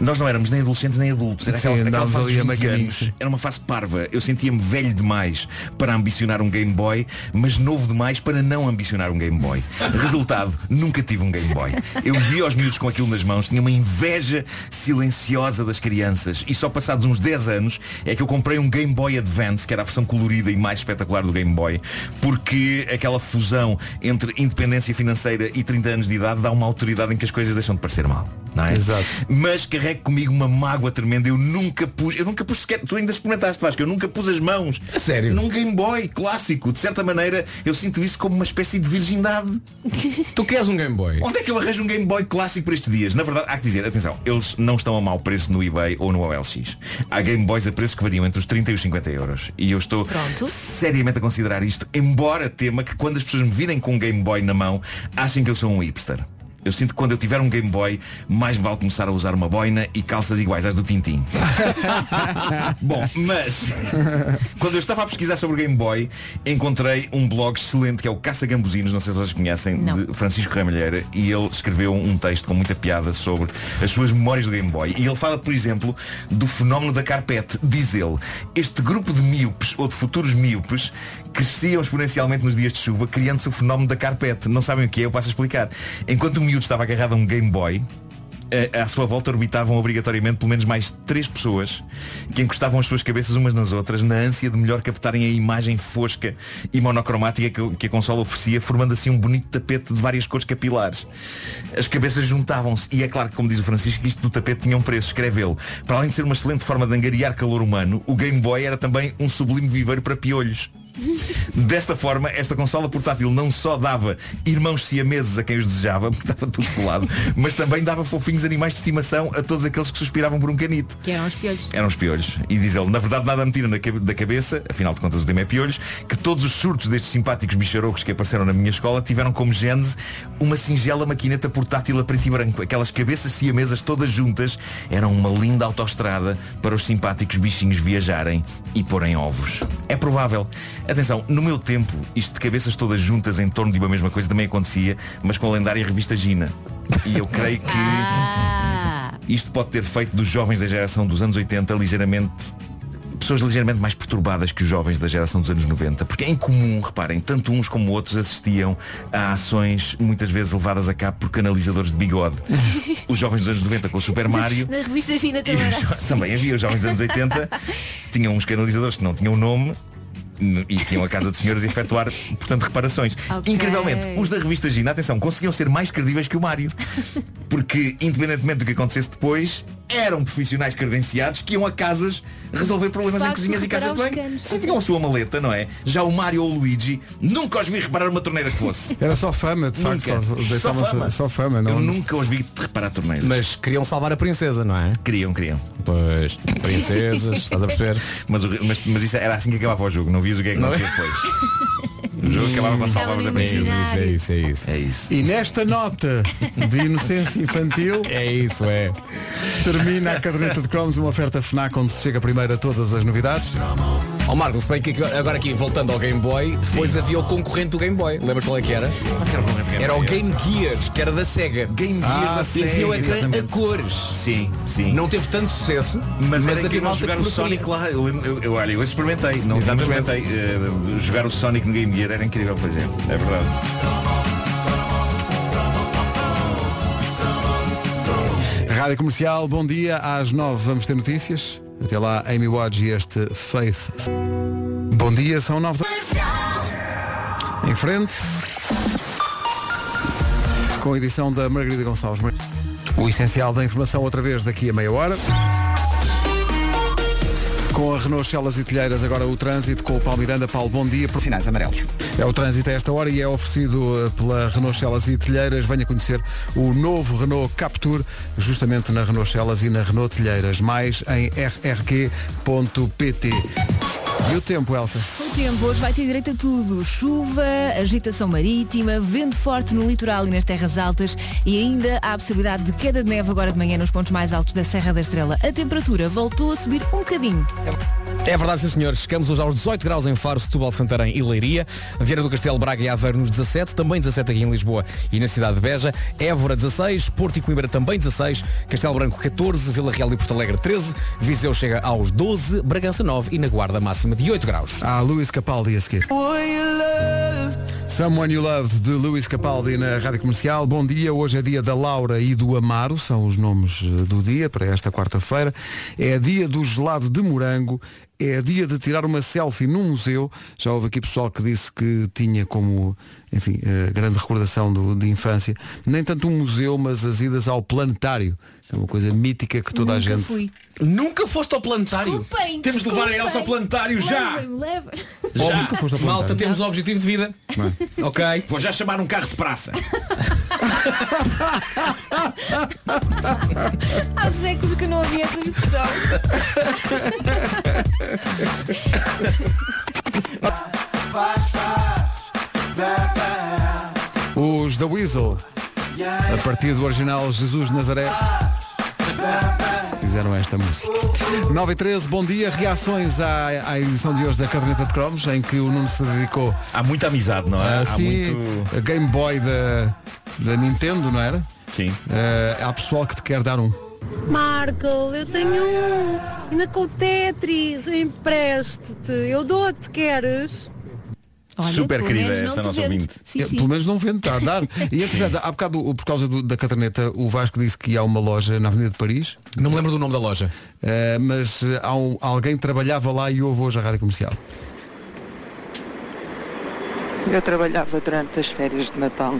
nós não éramos nem adolescentes nem adultos. Era Sim, aquela, fase ali dos a 20 maquininho, anos. sim. Era uma fase parva. Eu sentia-me velho demais para ambicionar um Game Boy, mas novo demais para não ambicionar um Game Boy. Resultado, nunca tive um Game Boy. Eu vi os miúdos com aquilo nas mãos, tinha uma inveja silenciosa das crianças. E só passados uns 10 anos é que eu comprei um Game Boy Advance, que era a versão colorida e mais espetacular do Game Boy, porque aquela fusão entre independência financeira e 30 anos de idade dá uma autoridade em que as coisas deixam de parecer mal. Não é? Exato. Mas carrega carrego comigo uma mágoa tremenda. Eu nunca pus, eu nunca pus sequer, tu ainda experimentaste, Vasco, eu nunca pus as mãos. A sério? Num Game Boy clássico. De certa maneira, eu sinto isso como uma espécie de virgindade. Tu queres um Game Boy? Onde é que eu arranjo um Game Boy clássico para estes dias? Na verdade, há que dizer, atenção, eles não estão a mau preço no eBay ou no OLX. Há Game Boys a preço que variam entre os 30 e os 50 euros. E eu estou seriamente a considerar isto, embora tema que quando as pessoas me virem com um Game Boy na mão, achem que eu sou um hipster. Eu sinto que quando eu tiver um Game Boy, mais vale começar a usar uma boina e calças iguais às do Tintim. Bom, mas quando eu estava a pesquisar sobre o Game Boy, encontrei um blog excelente que é o Caça Gambuzinos, não sei se vocês conhecem, Não. de Francisco Ramalheira, e ele escreveu um texto com muita piada sobre as suas memórias do Game Boy. E ele fala, por exemplo, do fenómeno da carpete. Diz ele, este grupo de míopes ou de futuros míopes cresciam exponencialmente nos dias de chuva, criando-se o fenómeno da carpete. Não sabem o que é? Eu passo a explicar. Enquanto o miúdo estava agarrado a um Game Boy, a- à sua volta orbitavam obrigatoriamente pelo menos mais três pessoas que encostavam as suas cabeças umas nas outras na ânsia de melhor captarem a imagem fosca e monocromática que, que a consola oferecia, formando assim um bonito tapete de várias cores capilares. As cabeças juntavam-se e é claro que, como diz o Francisco, isto do tapete tinha um preço. Escreve ele. Para além de ser uma excelente forma de angariar calor humano, o Game Boy era também um sublime viveiro para piolhos. Desta forma, esta consola portátil não só dava irmãos siameses a quem os desejava, porque estava tudo colado, mas também dava fofinhos animais de estimação a todos aqueles que suspiravam por um canito. Que eram os piolhos. Eram os piolhos. E diz ele, na verdade nada me tira da cabeça, afinal de contas o tema é piolhos, que todos os surtos destes simpáticos bicharocos que apareceram na minha escola tiveram como gênese uma singela maquineta portátil a preto e branco. Aquelas cabeças siamesas todas juntas eram uma linda autoestrada para os simpáticos bichinhos viajarem e porem ovos. É provável. Atenção, no meu tempo, isto de cabeças todas juntas em torno de uma mesma coisa também acontecia, mas com a lendária revista Gina. E eu creio que Ah, isto pode ter feito dos jovens da geração dos anos 80 ligeiramente pessoas ligeiramente mais perturbadas que os jovens da geração dos anos 90, porque é incomum, reparem, tanto uns como outros assistiam a ações muitas vezes levadas a cabo por canalizadores de bigode. Os jovens dos anos 90 com o Super Mario na revista Gina também assim. também havia os jovens dos anos 80 tinham uns canalizadores que não tinham nome e tinham a casa de senhores efetuar, portanto, reparações. Ok. Incrivelmente, os da revista Gina, atenção, conseguiam ser mais credíveis que o Mário. Porque, independentemente do que acontecesse depois, eram profissionais credenciados que iam a casas resolver problemas em cozinhas e casas de banho. Sim, tinham a sua maleta, não é? Já o Mário ou o Luigi nunca os vi reparar uma torneira que fosse. Era só fama, de facto. Nunca. Só, Só fama. só fama, Eu não. nunca os vi reparar torneiras. Mas queriam salvar a princesa, não é? Queriam, queriam. Pois, princesas, estás a perceber? Mas, mas, mas isso era assim que acabava o jogo, não vias o que é que Não é? acontecia depois. O jogo acabava quando salvavas a princesa. É isso, é isso. É isso. E nesta nota de inocência infantil É isso, é. termina a caderneta de cromos, uma oferta FNAC onde se chega primeiro a todas as novidades. Ó Marco, se bem que agora aqui, voltando ao Game Boy, depois havia o concorrente do Game Boy. Lembras qual é que era? Era o Game Gear, que era da Sega. Game Gear Ah, da sim, Sega, tinha o ecrã a cores. Sim, sim. Não teve tanto sucesso, Mas, mas, era havia malta jogar que o. Sonic lá. Eu, eu, eu, olha, eu experimentei. Não, Exatamente. experimentei. eh, jogar o Sonic no Game Gear era incrível, por exemplo. É verdade. Rádio Comercial, bom dia. Às nove vamos ter notícias. Até lá, Amy Watts e este Faith. Bom dia, são nove. da- Em frente. Com a edição da Margarida Gonçalves. O essencial da informação outra vez daqui a meia hora. Com a Renault Celas e Telheiras, agora o trânsito com o Paulo Miranda. Paulo, bom dia. Sinais amarelos. É o trânsito a esta hora e é oferecido eh, pela Renault Celas e Telheiras. Venha conhecer o novo Renault Captur, justamente na Renault Celas e na Renault Telheiras. Mais em rrq.pt. E o tempo, Elsa? O tempo hoje vai ter direito a tudo. Chuva, agitação marítima, vento forte no litoral e nas terras altas e ainda há a possibilidade de queda de neve agora de manhã nos pontos mais altos da Serra da Estrela. A temperatura voltou a subir um bocadinho. É verdade, sim senhores. Chegamos hoje aos 18 graus em Faro, Setúbal, Santarém e Leiria. Vieira do Castelo, Braga e Aveiro nos 17. Também 17 aqui em Lisboa e na cidade de Beja. Évora 16. Porto e Coimbra também 16. Castelo Branco 14. Vila Real e Porto Alegre 13. Viseu chega aos 12. Bragança 9 e na Guarda máxima de 8 graus. Há Luís Capaldi a seguir. Someone You Loved de Luís Capaldi na Rádio Comercial. Bom dia, hoje é dia da Laura e do Amaro, são os nomes eh, do dia para esta quarta-feira. É dia do gelado de morango, é dia de tirar uma selfie num museu. Já houve aqui pessoal que disse que tinha como, enfim, eh, grande recordação do- de infância. Nem tanto um museu, mas as idas ao planetário. É uma coisa mítica que toda a Nunca gente. fui. Nunca foste ao planetário? Desculpem, Temos de levar a Elsa ao planetário já! Que foste ao Malta, temos um objetivo de vida. Ok. Vou já chamar um carro de praça. Há séculos que não havia essa expressão. Os da Weasel, a partir do original Jesus Nazaré, fizeram esta música. 9 e 13, bom dia. Reações à, à edição de hoje da Caderneta de Cromos, em que o Nuno se dedicou Há muita amizade, não é? Há assim, muito. a Game Boy da, da Nintendo, não era? Sim. Eh, há pessoal que te quer dar um. Marco, eu tenho um. Ainda com o Tetris, eu empresto-te. Eu dou-te, queres? Olha, Super querida esta nossa vende. ouvinte. Sim, sim. Pelo menos não vende, está a dar. E entretanto, há bocado, por causa do- da caderneta, o Vasco disse que a uma loja na Avenida de Paris. Não me lembro do nome da loja. Eh, mas eh, há um- alguém trabalhava lá e ouve hoje a rádio comercial. Eu trabalhava durante as férias de Natal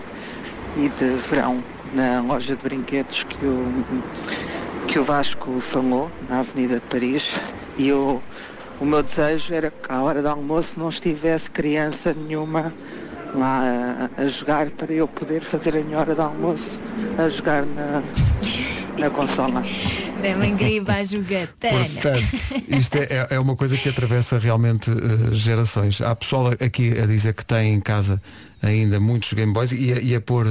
e de verão na loja de brinquedos que o, que o Vasco falou, na Avenida de Paris, e eu, o meu desejo era que à hora do almoço não estivesse criança nenhuma lá a, a jogar para eu poder fazer a minha hora de almoço a jogar na, na consola. Deve incrível a jogatana. Portanto, isto é, é- é uma coisa que atravessa realmente eh, gerações. Há pessoal aqui a dizer que tem em casa ainda muitos Game Boys e a, e a pôr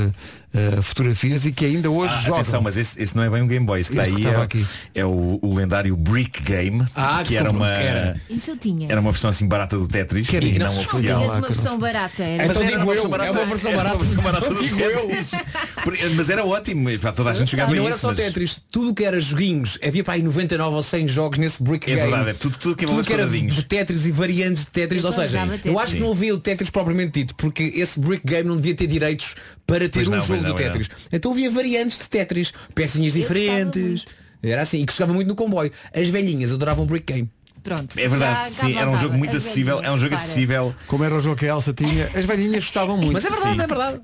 eh, fotografias e que ainda hoje Ah, jogam. atenção, mas esse, esse não é bem um Game Boy. Esse que está que aí estava é, aqui. é o, o lendário Brick Game, Ah, que que era uma, que era. Isso eu tinha. era uma versão assim barata do Tetris Que era e não Desculpa, oficial. Tinhas uma que não versão barata. Era. Então era digo eu, versão é uma versão Era barata. uma versão barata do. Tetris. Mas era ótimo, e, pá, toda a gente jogava não isso. era só mas- Tetris, tudo que era joguinhos, havia para aí 99 ou 100 jogos nesse Brick É Game. verdade, é tudo- tudo que tudo que era de Tetris e variantes de Tetris, Eu ou seja, eu acho que não havia o Tetris propriamente dito, porque esse Brick Game não devia ter direitos para ter Pois um não, jogo não, do Tetris. Então havia variantes de Tetris, pecinhas Eu diferentes. Era assim, e que se jogava muito no comboio. As velhinhas adoravam Brick Game. Pronto. É verdade, Já- sim, já era um jogo muito As acessível, é um jogo para. acessível. Como era o jogo que a Elsa tinha, as velhinhas gostavam muito. Mas é verdade, Sim. é verdade.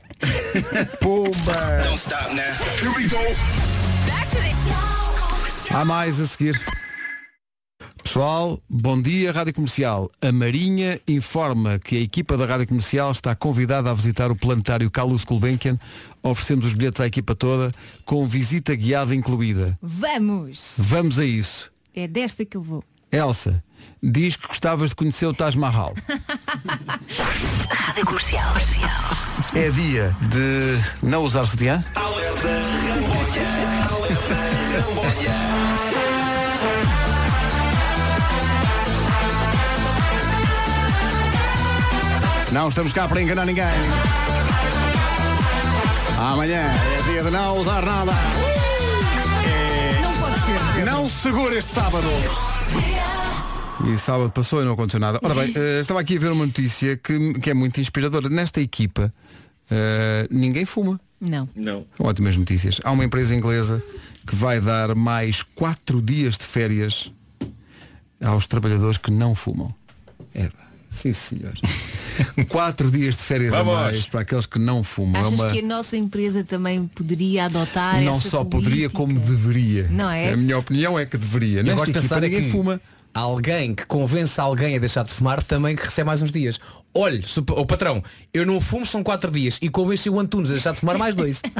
Pumba! Don't stop now. Here we go. Há mais a seguir. Pessoal, bom dia, Rádio Comercial. A Marinha informa que a equipa da Rádio Comercial está convidada a visitar o planetário Carlos Gulbenkian. Oferecemos os bilhetes à equipa toda, com visita guiada incluída. Vamos. Vamos a isso. É desta que eu vou. Elsa, diz que gostavas de conhecer o Taj Mahal. Rádio Comercial. É dia de não usar sutiã? Não estamos cá para enganar ninguém. Amanhã é dia de não usar nada. Não pode ser. Não segura este sábado. E sábado passou e não aconteceu nada. Ora bem, eh, estava aqui a ver uma notícia que, que é muito inspiradora. Nesta equipa, eh, ninguém fuma. Não. Não. Ótimas notícias. Há uma empresa inglesa que vai dar mais quatro dias de férias aos trabalhadores que não fumam. É, sim senhor. quatro dias de férias Vamos. a mais para aqueles que não fumam. Achas é uma... que a nossa empresa também poderia adotar Não essa só poderia, política? como deveria. Não é? A minha opinião é que deveria. Eu Nesta gosto de pensar é ninguém que fuma. alguém que convence alguém a deixar de fumar também que recebe mais uns dias. Olhe, o pa- o patrão, eu não fumo, são quatro dias e convenci o Antunes a deixar de fumar mais dois.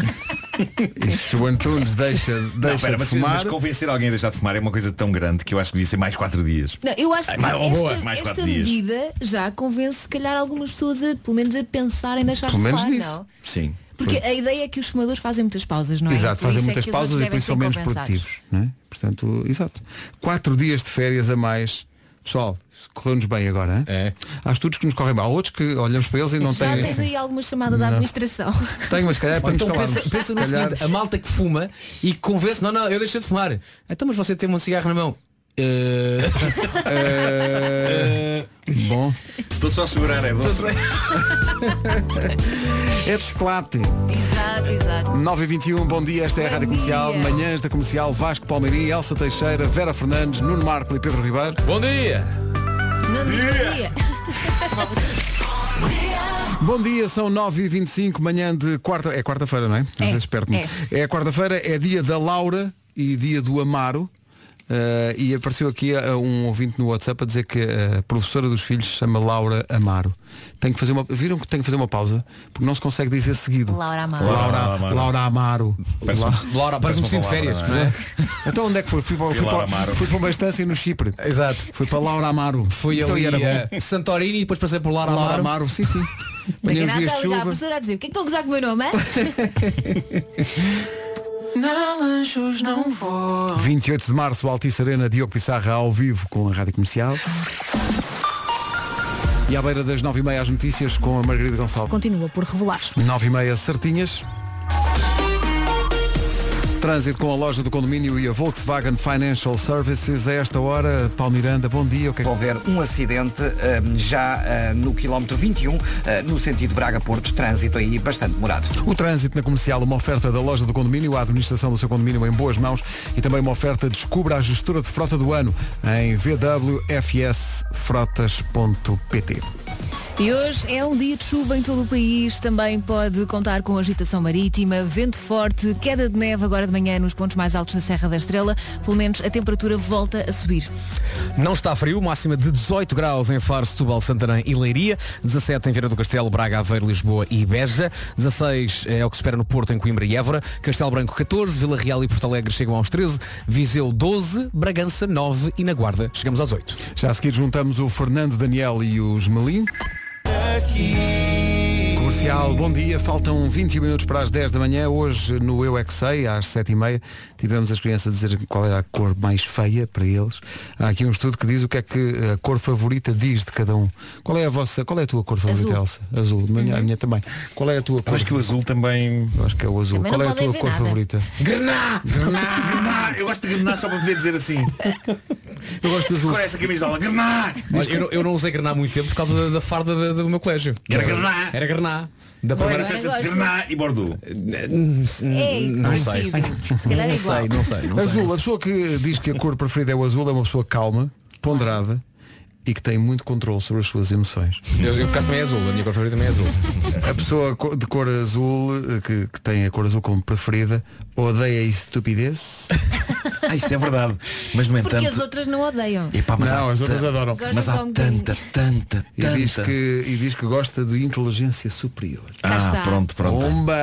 E se o Antunes deixa, Não, deixa pera, de mas, fumar. mas convencer alguém a deixar de fumar é uma coisa tão grande que eu acho que devia ser mais quatro dias. Não, eu acho que Ah, mais- oh, esta, boa, mais esta quatro dias. medida já convence se calhar algumas pessoas a, pelo menos a pensar em deixar Pelo de menos fumar, nisso. não? Sim. Porque a ideia é que os fumadores fazem muitas pausas, não é? Exato, Por fazem é muitas que pausas e por isso são menos produtivos. Não é? Portanto, exato. Quatro dias de férias a mais. Pessoal, correu-nos bem agora. hein? É. Há estudos que nos correm bem. Há outros que olhamos para eles e não Já têm. tens aí alguma chamada da Não. administração. Tenho, mas se calhar é para Ou nos então calarmos. pensa, pensa no Se calhar- seguinte, a malta que fuma e que convence, não, não, eu deixei de fumar. Então, mas você tem um cigarro na mão. Eh, Eh, Bom, Estou só a segurar, é doce. é de chocolate. exato, exato. 9 e 21 bom dia, esta é a Bom Rádio Comercial. dia. Manhãs da Comercial, Vasco Palmeirim, Elsa Teixeira, Vera Fernandes, Nuno Marco e Pedro Ribeiro. Bom dia! Não diria. Bom dia, são 9h25, manhã de quarta. É quarta-feira, não é? Às É, vezes perco-me. É, quarta-feira, é dia da Laura e dia do Amaro. Uh, e apareceu aqui uh, um ouvinte no WhatsApp a dizer que a professora dos filhos se chama Laura Amaro. Tenho que fazer uma. Viram que tenho que fazer uma pausa? Porque não se consegue dizer seguido. Laura Amaro. Laura, Amaro. Laura Amaro. Parece um- La- Laura, parece um de férias, não é? Então onde é que foi? Fui para, Fui para, fui para uma estância no Chipre. Exato. Fui para Laura Amaro. Fui então, ali era bom. a Santorini e depois passei por Laura Laura Amaro. Amaro, sim, sim. Nada dias está de a ligar a chuva. professora a dizer o que é que estão a gozar com o meu nome? hã?" Não, anjos não vou. 28 de março, Altice Arena, Diogo Pissarra ao vivo com a Rádio Comercial. E à beira das 9h30 as notícias com a Margarida Gonçalves. Continua por revelar. 9h30 certinhas. Trânsito com a loja do condomínio e a Volkswagen Financial Services. A esta hora, Paulo Miranda, bom dia. O que é que... Houver um acidente ahm, já ah, no quilómetro 21, ah, no sentido Braga-Porto, trânsito aí bastante demorado. O trânsito na comercial, uma oferta da loja do condomínio, a administração do seu condomínio em boas mãos e também uma oferta descubra a gestora de frota do ano em vwfsfrotas.pt. E hoje é um dia de chuva em todo o país. Também pode contar com agitação marítima, vento forte, queda de neve agora de manhã nos pontos mais altos da Serra da Estrela. Pelo menos a temperatura volta a subir. Não está frio, máxima de 18 graus em Faro, Setúbal, Santarém e Leiria, 17 em Vieira do Castelo, Braga, Aveiro, Lisboa e Beja, 16 é o que se espera no Porto, em Coimbra e Évora, Castelo Branco 14, Vila Real e Porto Alegre chegam aos 13, Viseu 12, Bragança 9 e na Guarda chegamos aos 8. Já a seguir juntamos o Fernando Daniel e o aqui. Comercial, bom dia. Faltam 20 minutos para as 10 da manhã. Hoje no Eu é Que Sei, às 7h30, tivemos as crianças a dizer qual era a cor mais feia para eles. Há aqui um estudo que diz o que é que a cor favorita diz de cada um. Qual é a vossa, qual é a tua cor favorita, Azul. Elsa? Azul. A minha, a minha também. Qual é a tua cor? Acho que o azul também. Eu acho que é o azul. Também qual é a tua cor nada. favorita? Grená! Grená! Eu gosto de grená só para poder dizer assim. Eu gosto de azul. cor é essa camisola? Grená! Eu, não- eu não usei Grená há muito tempo por causa da, da farda da- do meu colégio. Era Grená. Era Grená. Da primeira festa de grená e bordeaux? Não sei. parecido. Se calhar é igual. sei, não sei. Não sei. Azul, a pessoa que diz que a cor preferida é o azul é uma pessoa calma, ponderada e que tem muito controle sobre as suas emoções. Eu, eu por acaso também é azul, a minha cor favorita também é azul. A pessoa de cor azul, eh, que, que tem a cor azul como preferida, odeia a estupidez. Ah, isso é verdade. Mas no Porque entanto. as outras não odeiam. Epá, mas Não, há as outras adoram. Gostam Mas há um bocadinho. tanta, tanta, E diz, tanta. que, e diz que gosta de inteligência superior. Cá Ah, está. pronto, pronto. Bomba!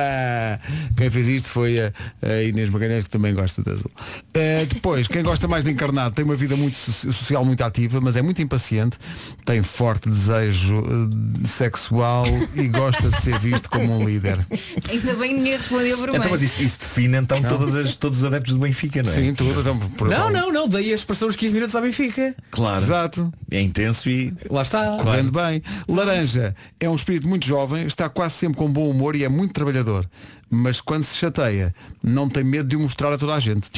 Quem fez isto foi a, a Inês Magalhães, que também gosta de azul. Eh, depois, quem gosta mais de encarnado tem uma vida muito so- social muito ativa, mas é muito impaciente, tem forte desejo eh, sexual e gosta de ser visto como um líder. Ainda bem ninguém respondeu por Então, mas isso, isso define então todas as, todos os adeptos do Benfica, não é? Sim, tudo. Por- Não, não, não, daí a expressão os 15 minutos à Benfica. Claro. Exato. É intenso e. Lá está. Correndo bem. Laranja é um espírito muito jovem, está quase sempre com bom humor e é muito trabalhador. Mas quando se chateia, não tem medo de o mostrar a toda a gente.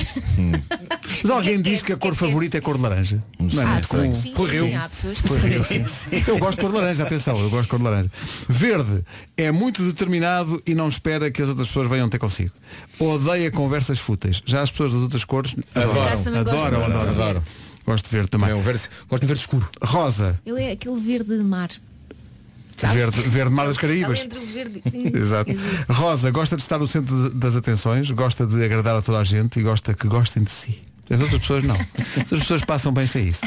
Mas alguém diz que a cor favorita é cor de laranja. Não é muito comum. Correu. sim, há pessoas que Correu, sim. sim. Eu gosto de cor de laranja, atenção, eu gosto de cor de laranja. Verde é muito determinado e não espera que as outras pessoas venham ter consigo. Odeia conversas fúteis. Já as pessoas das outras cores adoram. Adoram, adoram. Gosto de verde também. Também é um verde, gosto de verde escuro. Rosa, Eu é aquele verde de mar. Sabes? verde, verde mar das Caraíbas. O verde, sim. Exato. Rosa gosta de estar no centro de- das atenções, gosta de agradar a toda a gente e gosta que gostem de si. As outras pessoas não. As outras pessoas passam bem sem isso.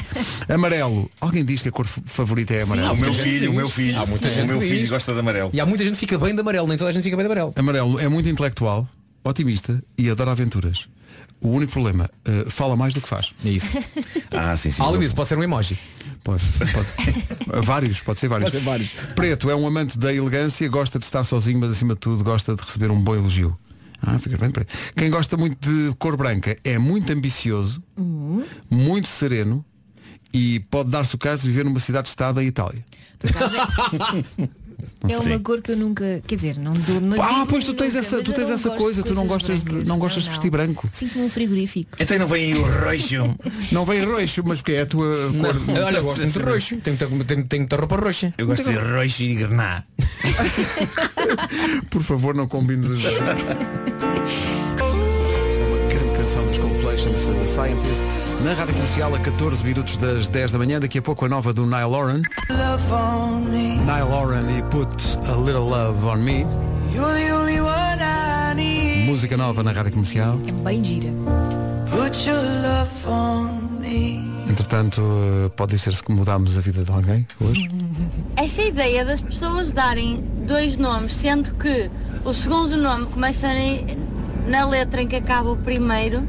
Amarelo. Alguém diz que a cor favorita é amarelo. Ah, o meu filho, o meu filho. Há muita o gente meu que filho gosta de amarelo. E há muita gente que fica bem de amarelo, nem toda a gente fica bem de amarelo. Amarelo é muito intelectual, otimista e adora aventuras. O único problema, eh, fala mais do que faz. É isso. Ah, sim, sim. Além disso, pode ser um emoji. Pode, pode. vários, pode ser vários. Pode ser vários. Preto é um amante da elegância, gosta de estar sozinho, mas acima de tudo gosta de receber um bom elogio. Ah, fica bem preto. Quem gosta muito de cor branca é muito ambicioso, muito sereno e pode dar-se o caso de viver numa cidade-estado em Itália. É uma cor que eu nunca, quer dizer, não dou não Ah, pois tu tens nunca, essa, tu tens essa coisa, tu não gostas de, não gostas de vestir branco. Sinto-me um frigorífico. Então não vem aí o roxo. Não vem roxo, mas porque é a tua cor. Olha, eu gosto muito de roxo. Tenho, tenho, tenho, tenho muita roupa roxa. Eu gosto de roxo e grená. Por favor, não combines os dois. Isto é uma grande canção dos Coldplay, chama-se The Scientist. Na rádio comercial, a 14 minutos das 10 da manhã. Daqui a pouco a nova do Nile Lauren. Love on me. Nile Lauren e Put a Little Love on Me. You're the only one I need. Música nova na rádio comercial. É bem gira. Put your love on me. Entretanto, eh, pode dizer-se que mudámos a vida de alguém hoje. Essa ideia das pessoas darem dois nomes, sendo que o segundo nome começa na letra em que acaba o primeiro,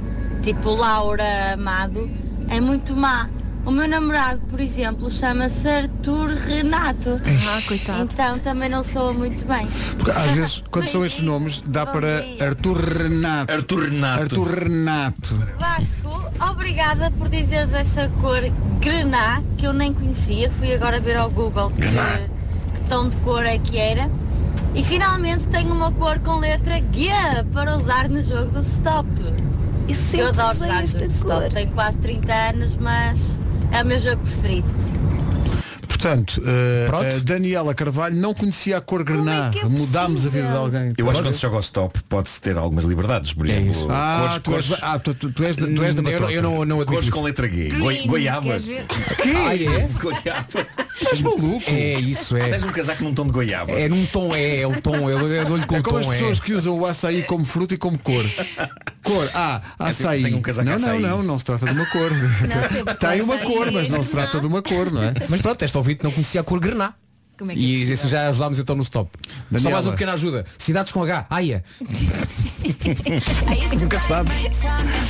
tipo Laura Amado, é muito má. O meu namorado, por exemplo, chama-se Arthur Renato. Ah, coitado. Então também não soa muito bem. Porque às vezes, quando são estes nomes, dá para Arthur Renato. Arthur Renato. Arthur Renato. Vasco, obrigada por dizeres essa cor grená, que eu nem conhecia. Fui agora ver ao Google que, que tom de cor é que era. E finalmente tenho uma cor com letra G para usar no jogo do Stop. Eu eu sempre adoro usei esta cor. Tenho quase 30 anos, mas é o meu jogo preferido. Portanto, a Daniela Carvalho não conhecia a cor grená. Mudámos a vida de alguém. Eu acho que quando se joga ao stop pode-se ter algumas liberdades. Por exemplo, isso. Ah, cores, tu és- cores- ah, tu- tu- tu és da- tu és da Eu não-. Eu não, não Cores isso. com letra G. Green, Goi- Goiaba. queres ver? Quê? Ah, é? Goiaba. Estás maluco? É isso, é. Tens um casaco num tom de goiaba. É num tom, é, é o tom, eu, eu dou-lhe com É como tom, as pessoas é. que usam o açaí como fruta e como cor. Cor, ah, É tipo, açaí. tenho um casaco não, açaí. não, não, não se trata de uma cor. Tem uma cor, mas não se trata de uma cor, não é? Mas pronto, este ouvinte não conhecia a cor grená. Como é que é e possível? assim já ajudámos então no stop. Só Daniela. mais uma pequena ajuda. Cidades com H. Aia. Nunca sabe.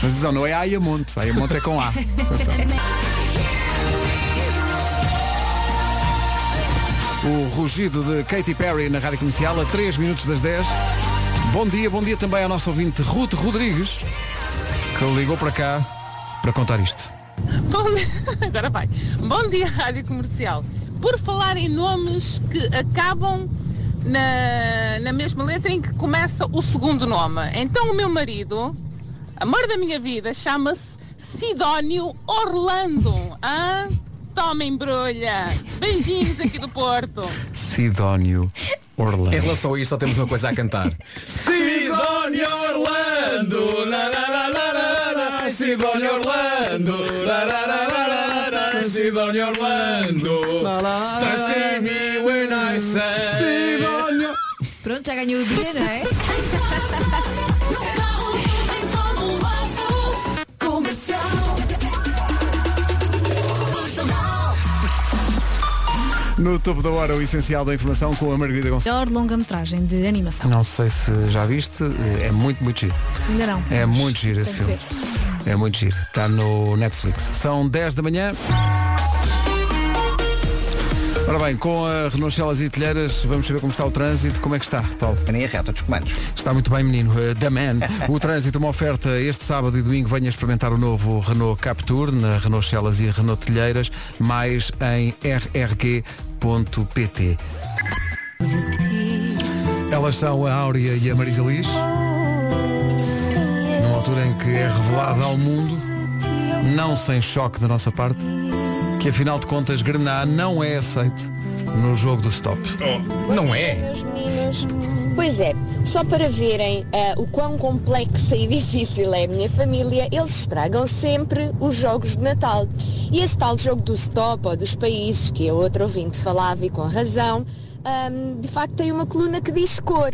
Mas atenção, não é Ayamonte. Ayamonte é com A. O rugido de Katy Perry na Rádio Comercial a 3 minutos das 10. Bom dia, bom dia também ao nosso ouvinte Ruth Rodrigues, que ligou para cá para contar isto. Bom, agora vai. Bom dia, Rádio Comercial. Por falar em nomes que acabam na, na mesma letra em que começa o segundo nome. Então o meu marido, amor da minha vida, chama-se Sidónio Orlando. Ah? Toma embrulha. Beijinhos aqui do Porto. Sidónio Orlando. Em relação a isto só temos uma coisa a cantar. Sidónio Orlando, la, la, la, la, la, la, Sidónio Orlando, la, la, la, la, la, la, Sidónio Orlando, trust me when I say. Sidónio. Pronto, já ganhou o dia, não é? No topo da hora, o essencial da informação com a Margarida Gonçalves. Melhor longa-metragem de animação. Não sei se já viste, é muito, muito giro. Ainda não. É muito giro esse filme. ver. É muito giro. Está no Netflix. São 10 da manhã. Ora bem, com a Renault Celas e Telheiras, vamos saber como está o trânsito. Como é que está, Paulo? A linha reta dos comandos. Está muito bem, menino. Uh, da Man. O trânsito, uma oferta este sábado e domingo. Venha experimentar o novo Renault Captur na Renault Celas e Renault Telheiras, mais em rrg.pt. Elas são a Áurea e a Marisa Liz. Altura em que é revelada ao mundo, não sem choque da nossa parte, que afinal de contas Grená não é aceite no jogo do stop. Não é? Meus meninos. Pois é, só para verem ah, o quão complexa e difícil é a minha família, eles estragam sempre os jogos de Natal. E esse tal jogo do stop ou dos países, que a outro ouvinte falava e com razão, ahm, de facto tem uma coluna que diz cor.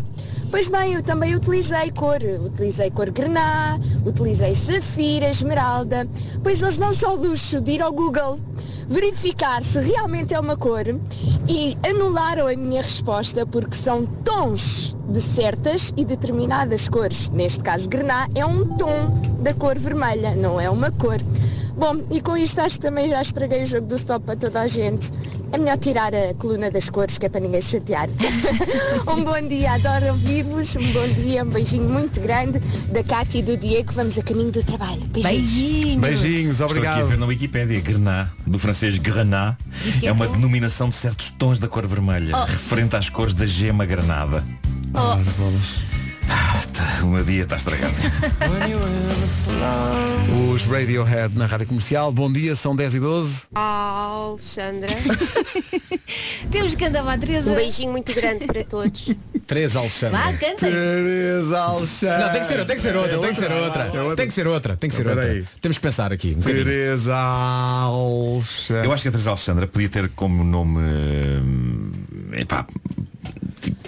Pois bem, eu também utilizei cor. Utilizei cor grená, utilizei safira, esmeralda. Pois eles não só o luxo de ir ao Google verificar se realmente é uma cor e anularam a minha resposta porque são tons de certas e determinadas cores. Neste caso, grená é um tom da cor vermelha, não é uma cor. Bom, e com isto acho que também já estraguei o jogo do stop para toda a gente. É melhor tirar a coluna das cores, que é para ninguém se chatear. um bom dia, adoro ouvir-vos. Um bom dia, um beijinho muito grande da Cátia e do Diego. Vamos a caminho do trabalho. Beijinhos. Beijinhos, Estou aqui a ver na Wikipédia, Grená, do francês Grená, é é uma tom? denominação de certos tons da cor vermelha, Oh. referente às cores da gema granada. Oh, tá, o meu dia está estragado. Os Radiohead na Rádio Comercial. Bom dia, são 10 e 12. Alexandra. Temos que andar a Teresa. Um beijinho muito grande para todos. Teresa Alexandre. Vá, canta. Teresa Alexandre. Não, tem que ser, outra, tem que ser outra, É tem que ser outra. É outra. Tem que ser outra, tem que ser Então, outra. peraí. Temos que pensar aqui. Um. Teresa Alexandre. Eu acho que a Teresa Alexandra podia ter como nome. hum, epá,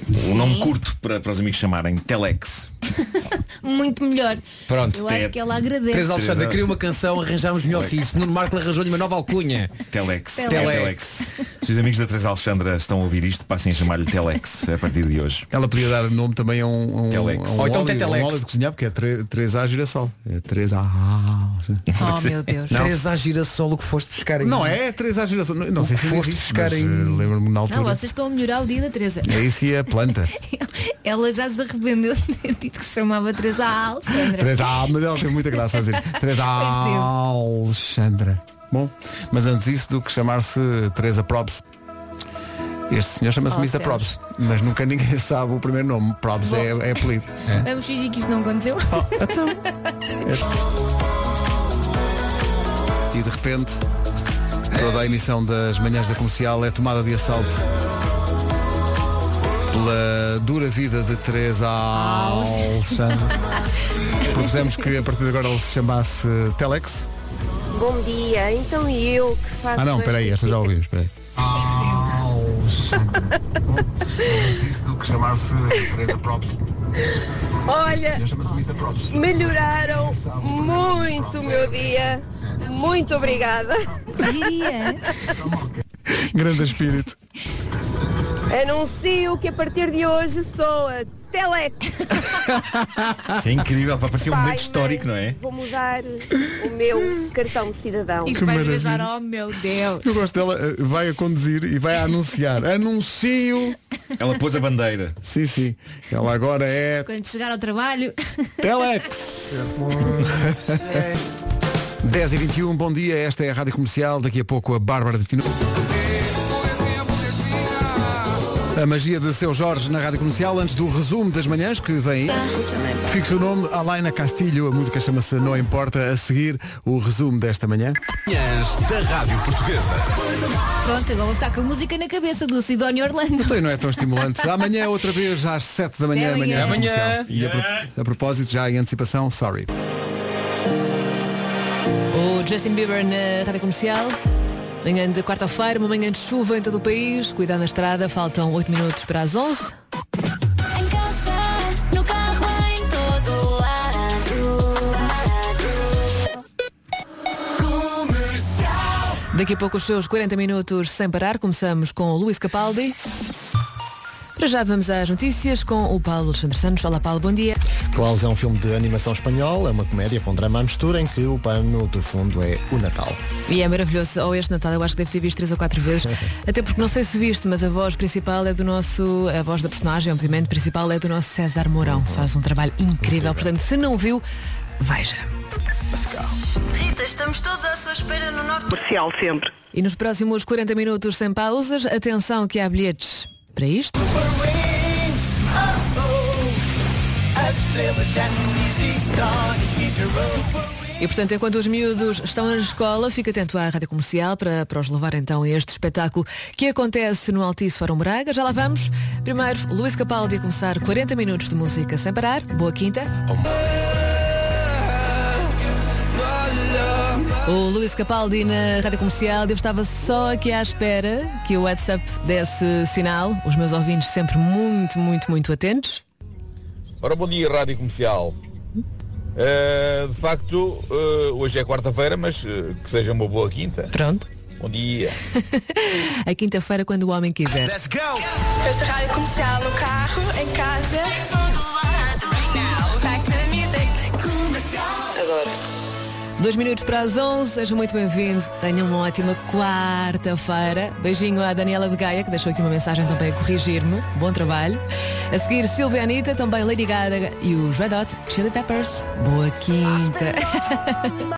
tipo, um nome curto para, para os amigos chamarem Telex. Muito melhor. Pronto. Eu acho que ela agradece. Teresa Alexandre, queria uma canção, arranjámos melhor que isso. Nuno Marco arranjou-lhe uma nova alcunha. Telex. Telex. Telex. Se os amigos da Teresa Alexandra estão a ouvir isto, passem a chamar-lhe Telex a partir de hoje. Ela podia dar nome também a um, um, Telex. um Ou então óleo, Tetelex. um óleo de cozinhar, porque é tre- Teresa Girassol. É Teresa Oh meu Deus. Não. Teresa a girassol o que foste buscar aí. Não é Teresa Girassol. Não, não sei se foste buscar aí. eh, Lembro-me na altura. Não, vocês estão a melhorar o dia da Teresa. É isso e a planta. Ela já se arrependeu de ter que se chamava Teresa Alexandra. Teresa, mas ela teve muita graça a dizer. Teresa Alexandra. Bom, mas antes disso do que chamar-se Teresa Probs. Este senhor chama-se Oh, Mr. Probs, mas nunca ninguém sabe o primeiro nome. Probs é, é apelido. Vamos fingir que isto não aconteceu. E de repente, toda a emissão das manhãs da comercial é tomada de assalto pela dura vida de Teresa Alexandre. Propusemos que a partir de agora ele se chamasse Telex. Bom dia. Então e eu que faço. Ah não, peraí, esta já ouvimos. Espera aí. Isso do que chamar-se Teresa Props. Olha, chama-se Mr. Props. melhoraram muito o meu dia. Muito obrigada. Diria. Grande espírito. Anuncio que a partir de hoje sou a Telex. Isso é incrível, para parecer um momento histórico, não é? Vou mudar o meu cartão de cidadão. E Que vais maravilha. pensar, oh meu Deus. Eu gosto dela, eh, vai a conduzir e vai a anunciar. Anuncio. Ela pôs a bandeira. Sim, sim. Ela agora é Quando chegar ao trabalho. Telex. 10 e 21 bom dia, esta é a Rádio Comercial, daqui a pouco a Bárbara de Tino. A magia de seu Jorge na Rádio Comercial, antes do resumo das manhãs que vem aí. Fixe o nome, Alaina Castilho, a música chama-se Não Importa, a seguir o resumo desta manhã. Manhãs da Rádio Portuguesa. Pronto, agora vou ficar com a música na cabeça do Sidónio Orlando. Então não é tão estimulante. Amanhã outra vez às 7 da manhã, amanhã. amanhã. Comercial. E a, pro- a propósito, já em antecipação, sorry. O Justin Bieber na Rádio Comercial. Manhã de quarta-feira, uma manhã de chuva em todo o país. Cuidado na estrada, faltam 8 minutos para as 11. Em casa, no carro, em todo lado. Comercial. Daqui a pouco os seus 40 minutos sem parar. Começamos com o Luís Capaldi. Para já vamos às notícias com o Paulo Alexandre Santos. Olá Paulo, bom dia. Klaus é um filme de animação espanhol, é uma comédia com drama à mistura em que o pano de fundo é o Natal. E é maravilhoso. Ou este Natal, eu acho que deve ter visto três ou quatro vezes. Até porque não sei se viste, mas a voz principal é do nosso. A voz da personagem, obviamente, principal é do nosso César Mourão. Faz um trabalho incrível. Portanto, se não viu, veja. Rita, estamos todos à sua espera no norte. Comercial sempre. E nos próximos 40 minutos sem pausas, atenção que há bilhetes para isto. As estrelas já no Easy E portanto, enquanto os miúdos estão na escola, fica atento à rádio comercial para, para os levar então a este espetáculo que acontece no Altice Fórum Braga. Já lá vamos. Primeiro, Luís Capaldi a começar 40 minutos de música sem parar. Boa quinta. O Luís Capaldi na rádio comercial, eu estava só aqui à espera que o WhatsApp desse sinal. Os meus ouvintes sempre muito, muito, muito atentos. Ora, bom dia, Rádio Comercial. Eh, de facto, eh, hoje é quarta-feira, mas eh, que seja uma boa quinta. Pronto. Bom dia. A quinta-feira, quando o homem quiser. Esta rádio comercial no carro, em casa. Dois minutos para as 11, seja muito bem-vindo. Tenham uma ótima quarta-feira. Beijinho à Daniela de Gaia, que deixou aqui uma mensagem também a corrigir-me. Bom trabalho. A seguir, Silvia Anitta, também Lady Gaga e os Red Hot Chili Peppers. Boa quinta.